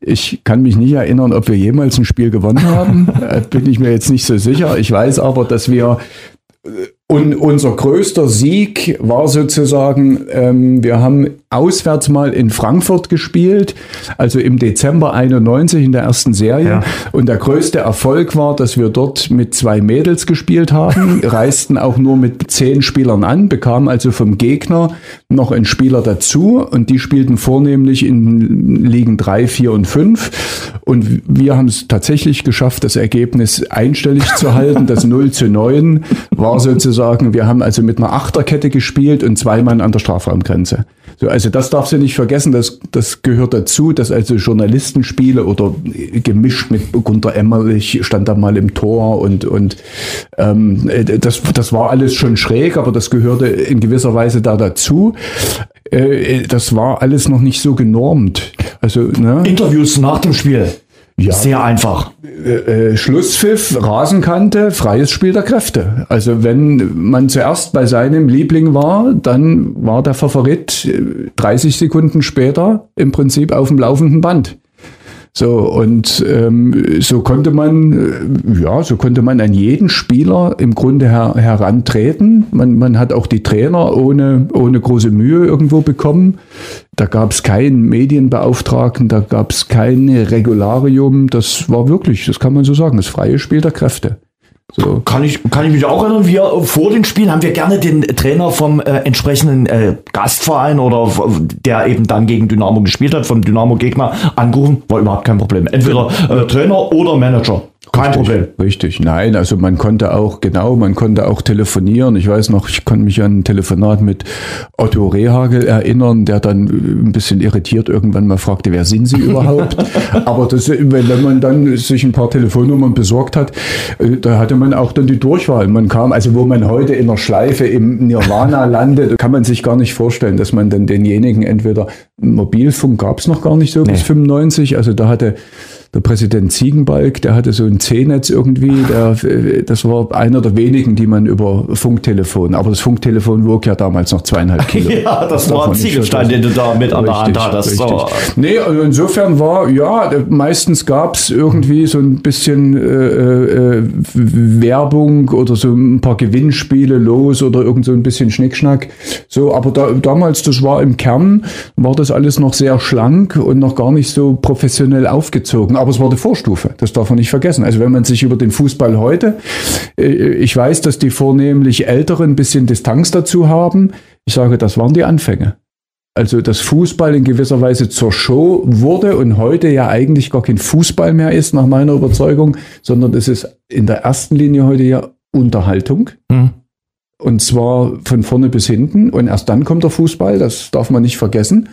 Ich kann mich nicht erinnern, ob wir jemals ein Spiel gewonnen haben. Bin ich mir jetzt nicht so sicher. Ich weiß aber, dass wir Und unser größter Sieg war sozusagen, ähm, wir haben auswärts mal in Frankfurt gespielt, also im Dezember 91 in der ersten Serie. Ja. Und der größte Erfolg war, dass wir dort mit zwei Mädels gespielt haben, reisten auch nur mit zehn Spielern an, bekamen also vom Gegner noch einen Spieler dazu und die spielten vornehmlich in Ligen drei, vier und fünf. Und wir haben es tatsächlich geschafft, das Ergebnis einstellig zu halten. Das 0 zu 9 war sozusagen, wir haben also mit einer Achterkette gespielt und zwei Mann an der Strafraumgrenze. So, also das darfst du nicht vergessen, das, das gehört dazu, dass also Journalistenspiele oder gemischt mit Gunter Emmerlich stand da mal im Tor und, und ähm, das, das war alles schon schräg, aber das gehörte in gewisser Weise da dazu äh, das war alles noch nicht so genormt. Also ne? Interviews nach dem Spiel. Ja. Sehr einfach. Äh, äh, Schlusspfiff, Rasenkante, freies Spiel der Kräfte. Also wenn man zuerst bei seinem Liebling war, dann war der Favorit 30 äh, Sekunden später im Prinzip auf dem laufenden Band. So, und ähm, so konnte man, äh, ja, so konnte man an jeden Spieler im Grunde her herantreten. Man, man hat auch die Trainer ohne, ohne große Mühe irgendwo bekommen. Da gab es keinen Medienbeauftragten, da gab es kein Regularium. Das war wirklich, das kann man so sagen, das freie Spiel der Kräfte. So. Kann, ich, kann ich mich auch erinnern, wir vor den Spielen haben wir gerne den Trainer vom äh, entsprechenden äh, Gastverein oder der eben dann gegen Dynamo gespielt hat, vom Dynamo-Gegner angerufen. War überhaupt kein Problem. Entweder äh, Trainer oder Manager. Kein richtig, Problem. Richtig, nein, also man konnte auch, genau, man konnte auch telefonieren. Ich weiß noch, ich konnte mich an ein Telefonat mit Otto Rehagel erinnern, der dann ein bisschen irritiert irgendwann mal fragte, wer sind Sie überhaupt? Aber das, wenn man dann sich ein paar Telefonnummern besorgt hat, äh, da hatte man auch dann die Durchwahl. Man kam, also wo man heute in der Schleife im Nirvana landet, kann man sich gar nicht vorstellen, dass man dann denjenigen entweder Mobilfunk gab es noch gar nicht so nee. bis 95, also da hatte der Präsident Ziegenbalg, der hatte so ein C-Netz irgendwie, der, das war einer der wenigen, die man über Funktelefon, aber das Funktelefon wog ja damals noch zweieinhalb Kilo. ja, das, das war ein Ziegelstein, den du da mit an der Hand hattest. So. Nee, also insofern war, ja, meistens gab es irgendwie so ein bisschen äh, äh, Werbung oder so ein paar Gewinnspiele los oder irgend so ein bisschen Schnickschnack. So, aber da, damals, das war im Kern, war das alles noch sehr schlank und noch gar nicht so professionell aufgezogen aber es war die Vorstufe. Das darf man nicht vergessen. Also wenn man sich über den Fußball heute, äh, ich weiß, dass die vornehmlich Älteren ein bisschen Distanz dazu haben. Ich sage, das waren die Anfänge. Also dass Fußball in gewisser Weise zur Show wurde und heute ja eigentlich gar kein Fußball mehr ist, nach meiner Überzeugung, sondern es ist in der ersten Linie heute ja Unterhaltung. Mhm. Und zwar von vorne bis hinten. Und erst dann kommt der Fußball, das darf man nicht vergessen.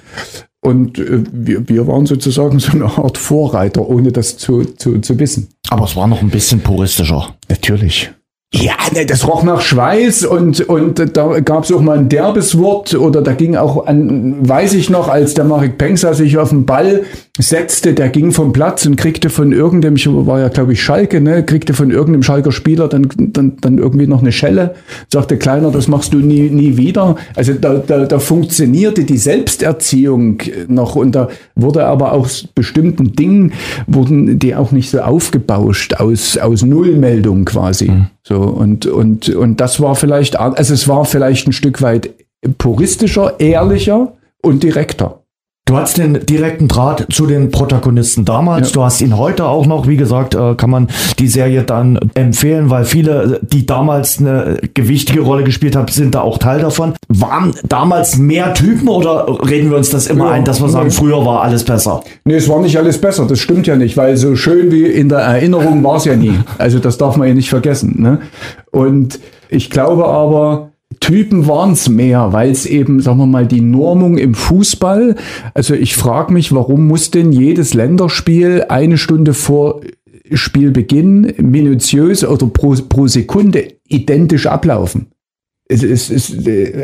Und äh, wir, wir waren sozusagen so eine Art Vorreiter, ohne das zu, zu, zu wissen. Aber es war noch ein bisschen puristischer. Natürlich. Ja, ne, das roch nach Schweiß und, und da gab es auch mal ein derbes Wort oder da ging auch an, weiß ich noch, als der Marek Pengsa sich auf den Ball setzte, der ging vom Platz und kriegte von irgendeinem, ich war ja glaube ich Schalke, ne, kriegte von irgendeinem Schalker Spieler dann, dann, dann irgendwie noch eine Schelle, sagte Kleiner, das machst du nie, nie wieder. Also da, da, da funktionierte die Selbsterziehung noch und da wurde aber aus bestimmten Dingen, wurden die auch nicht so aufgebauscht, aus, aus Nullmeldung quasi. Mhm. So, und, und, und das war vielleicht, also es war vielleicht ein Stück weit puristischer, ehrlicher und direkter. Du hast den direkten Draht zu den Protagonisten damals. Ja. Du hast ihn heute auch noch. Wie gesagt, äh, kann man die Serie dann empfehlen, weil viele, die damals eine gewichtige Rolle gespielt haben, sind da auch Teil davon. Waren damals mehr Typen oder reden wir uns das immer ja, ein, dass wir sagen, früher war alles besser? Nee, es war nicht alles besser. Das stimmt ja nicht, weil so schön wie in der Erinnerung war es ja nie. Also das darf man ja nicht vergessen. Ne? Und ich glaube aber, Typen waren es mehr, weil es eben, sagen wir mal, die Normung im Fußball, also ich frage mich, warum muss denn jedes Länderspiel eine Stunde vor Spielbeginn minutiös oder pro, pro Sekunde identisch ablaufen? Es, es, es,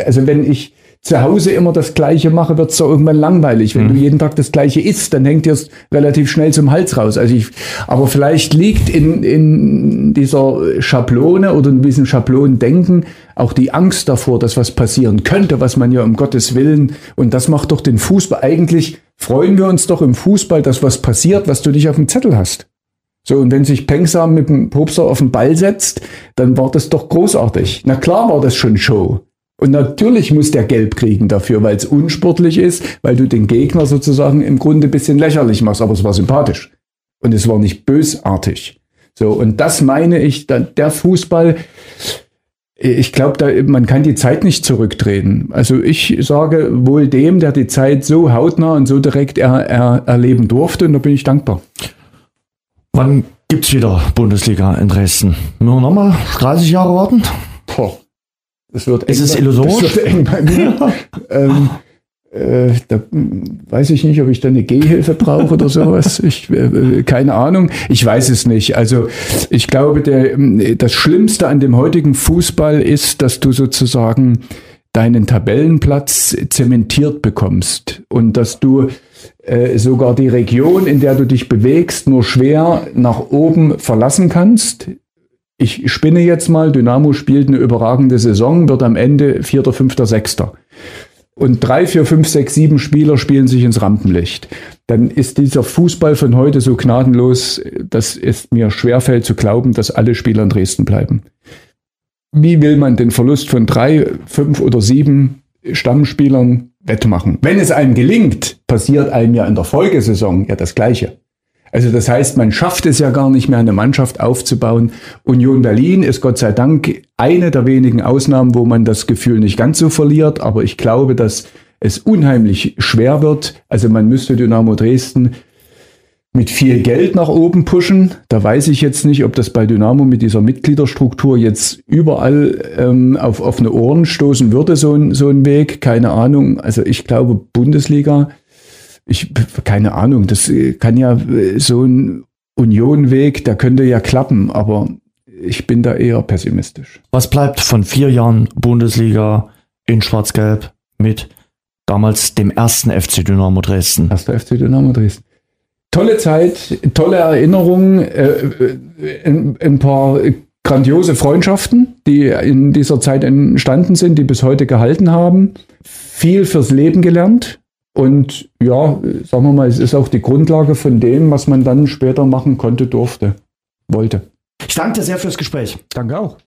also wenn ich zu Hause immer das Gleiche mache, wird es doch irgendwann langweilig. Wenn mhm. du jeden Tag das Gleiche isst, dann hängt dir es relativ schnell zum Hals raus. Also ich, aber vielleicht liegt in, in dieser Schablone oder in diesem Schablonendenken auch die Angst davor, dass was passieren könnte, was man ja um Gottes Willen, und das macht doch den Fußball, eigentlich freuen wir uns doch im Fußball, dass was passiert, was du nicht auf dem Zettel hast. So, und wenn sich Pengsam mit dem Popser auf den Ball setzt, dann war das doch großartig. Na klar war das schon Show. Und natürlich muss der Gelb kriegen dafür, weil es unsportlich ist, weil du den Gegner sozusagen im Grunde ein bisschen lächerlich machst, aber es war sympathisch. Und es war nicht bösartig. So, und das meine ich, der Fußball, ich glaube, man kann die Zeit nicht zurücktreten. Also ich sage wohl dem, der die Zeit so hautnah und so direkt er, er, erleben durfte, und da bin ich dankbar. Wann gibt es wieder Bundesliga in Dresden? Nur nochmal 30 Jahre warten? Das wird ist es illusorisch? Das wird eng bei mir. ähm, äh, da weiß ich nicht, ob ich da eine Gehhilfe brauche oder sowas. Ich, äh, keine Ahnung. Ich weiß es nicht. Also ich glaube, der, das Schlimmste an dem heutigen Fußball ist, dass du sozusagen deinen Tabellenplatz zementiert bekommst und dass du äh, sogar die Region, in der du dich bewegst, nur schwer nach oben verlassen kannst. Ich spinne jetzt mal, Dynamo spielt eine überragende Saison, wird am Ende Vierter, Fünfter, Sechster und drei, vier, fünf, sechs, sieben Spieler spielen sich ins Rampenlicht, dann ist dieser Fußball von heute so gnadenlos, dass es mir schwerfällt zu glauben, dass alle Spieler in Dresden bleiben. Wie will man den Verlust von drei, fünf oder sieben Stammspielern wettmachen? Wenn es einem gelingt, passiert einem ja in der Folgesaison ja das Gleiche. Also das heißt, man schafft es ja gar nicht mehr, eine Mannschaft aufzubauen. Union Berlin ist Gott sei Dank eine der wenigen Ausnahmen, wo man das Gefühl nicht ganz so verliert. Aber ich glaube, dass es unheimlich schwer wird. Also man müsste Dynamo Dresden mit viel Geld nach oben pushen. Da weiß ich jetzt nicht, ob das bei Dynamo mit dieser Mitgliederstruktur jetzt überall ähm, auf offene Ohren stoßen würde, so ein, so ein Weg. Keine Ahnung. Also ich glaube, Bundesliga ich, keine Ahnung, das kann ja so ein Unionweg, der könnte ja klappen, aber ich bin da eher pessimistisch. Was bleibt von vier Jahren Bundesliga in Schwarz-Gelb mit damals dem ersten FC Dynamo Dresden? Erster FC Dynamo Dresden. Tolle Zeit, tolle Erinnerungen, äh, ein, ein paar grandiose Freundschaften, die in dieser Zeit entstanden sind, die bis heute gehalten haben. Viel fürs Leben gelernt, und ja, sagen wir mal, es ist auch die Grundlage von dem, was man dann später machen konnte, durfte, wollte. Ich danke dir sehr fürs Gespräch. Danke auch.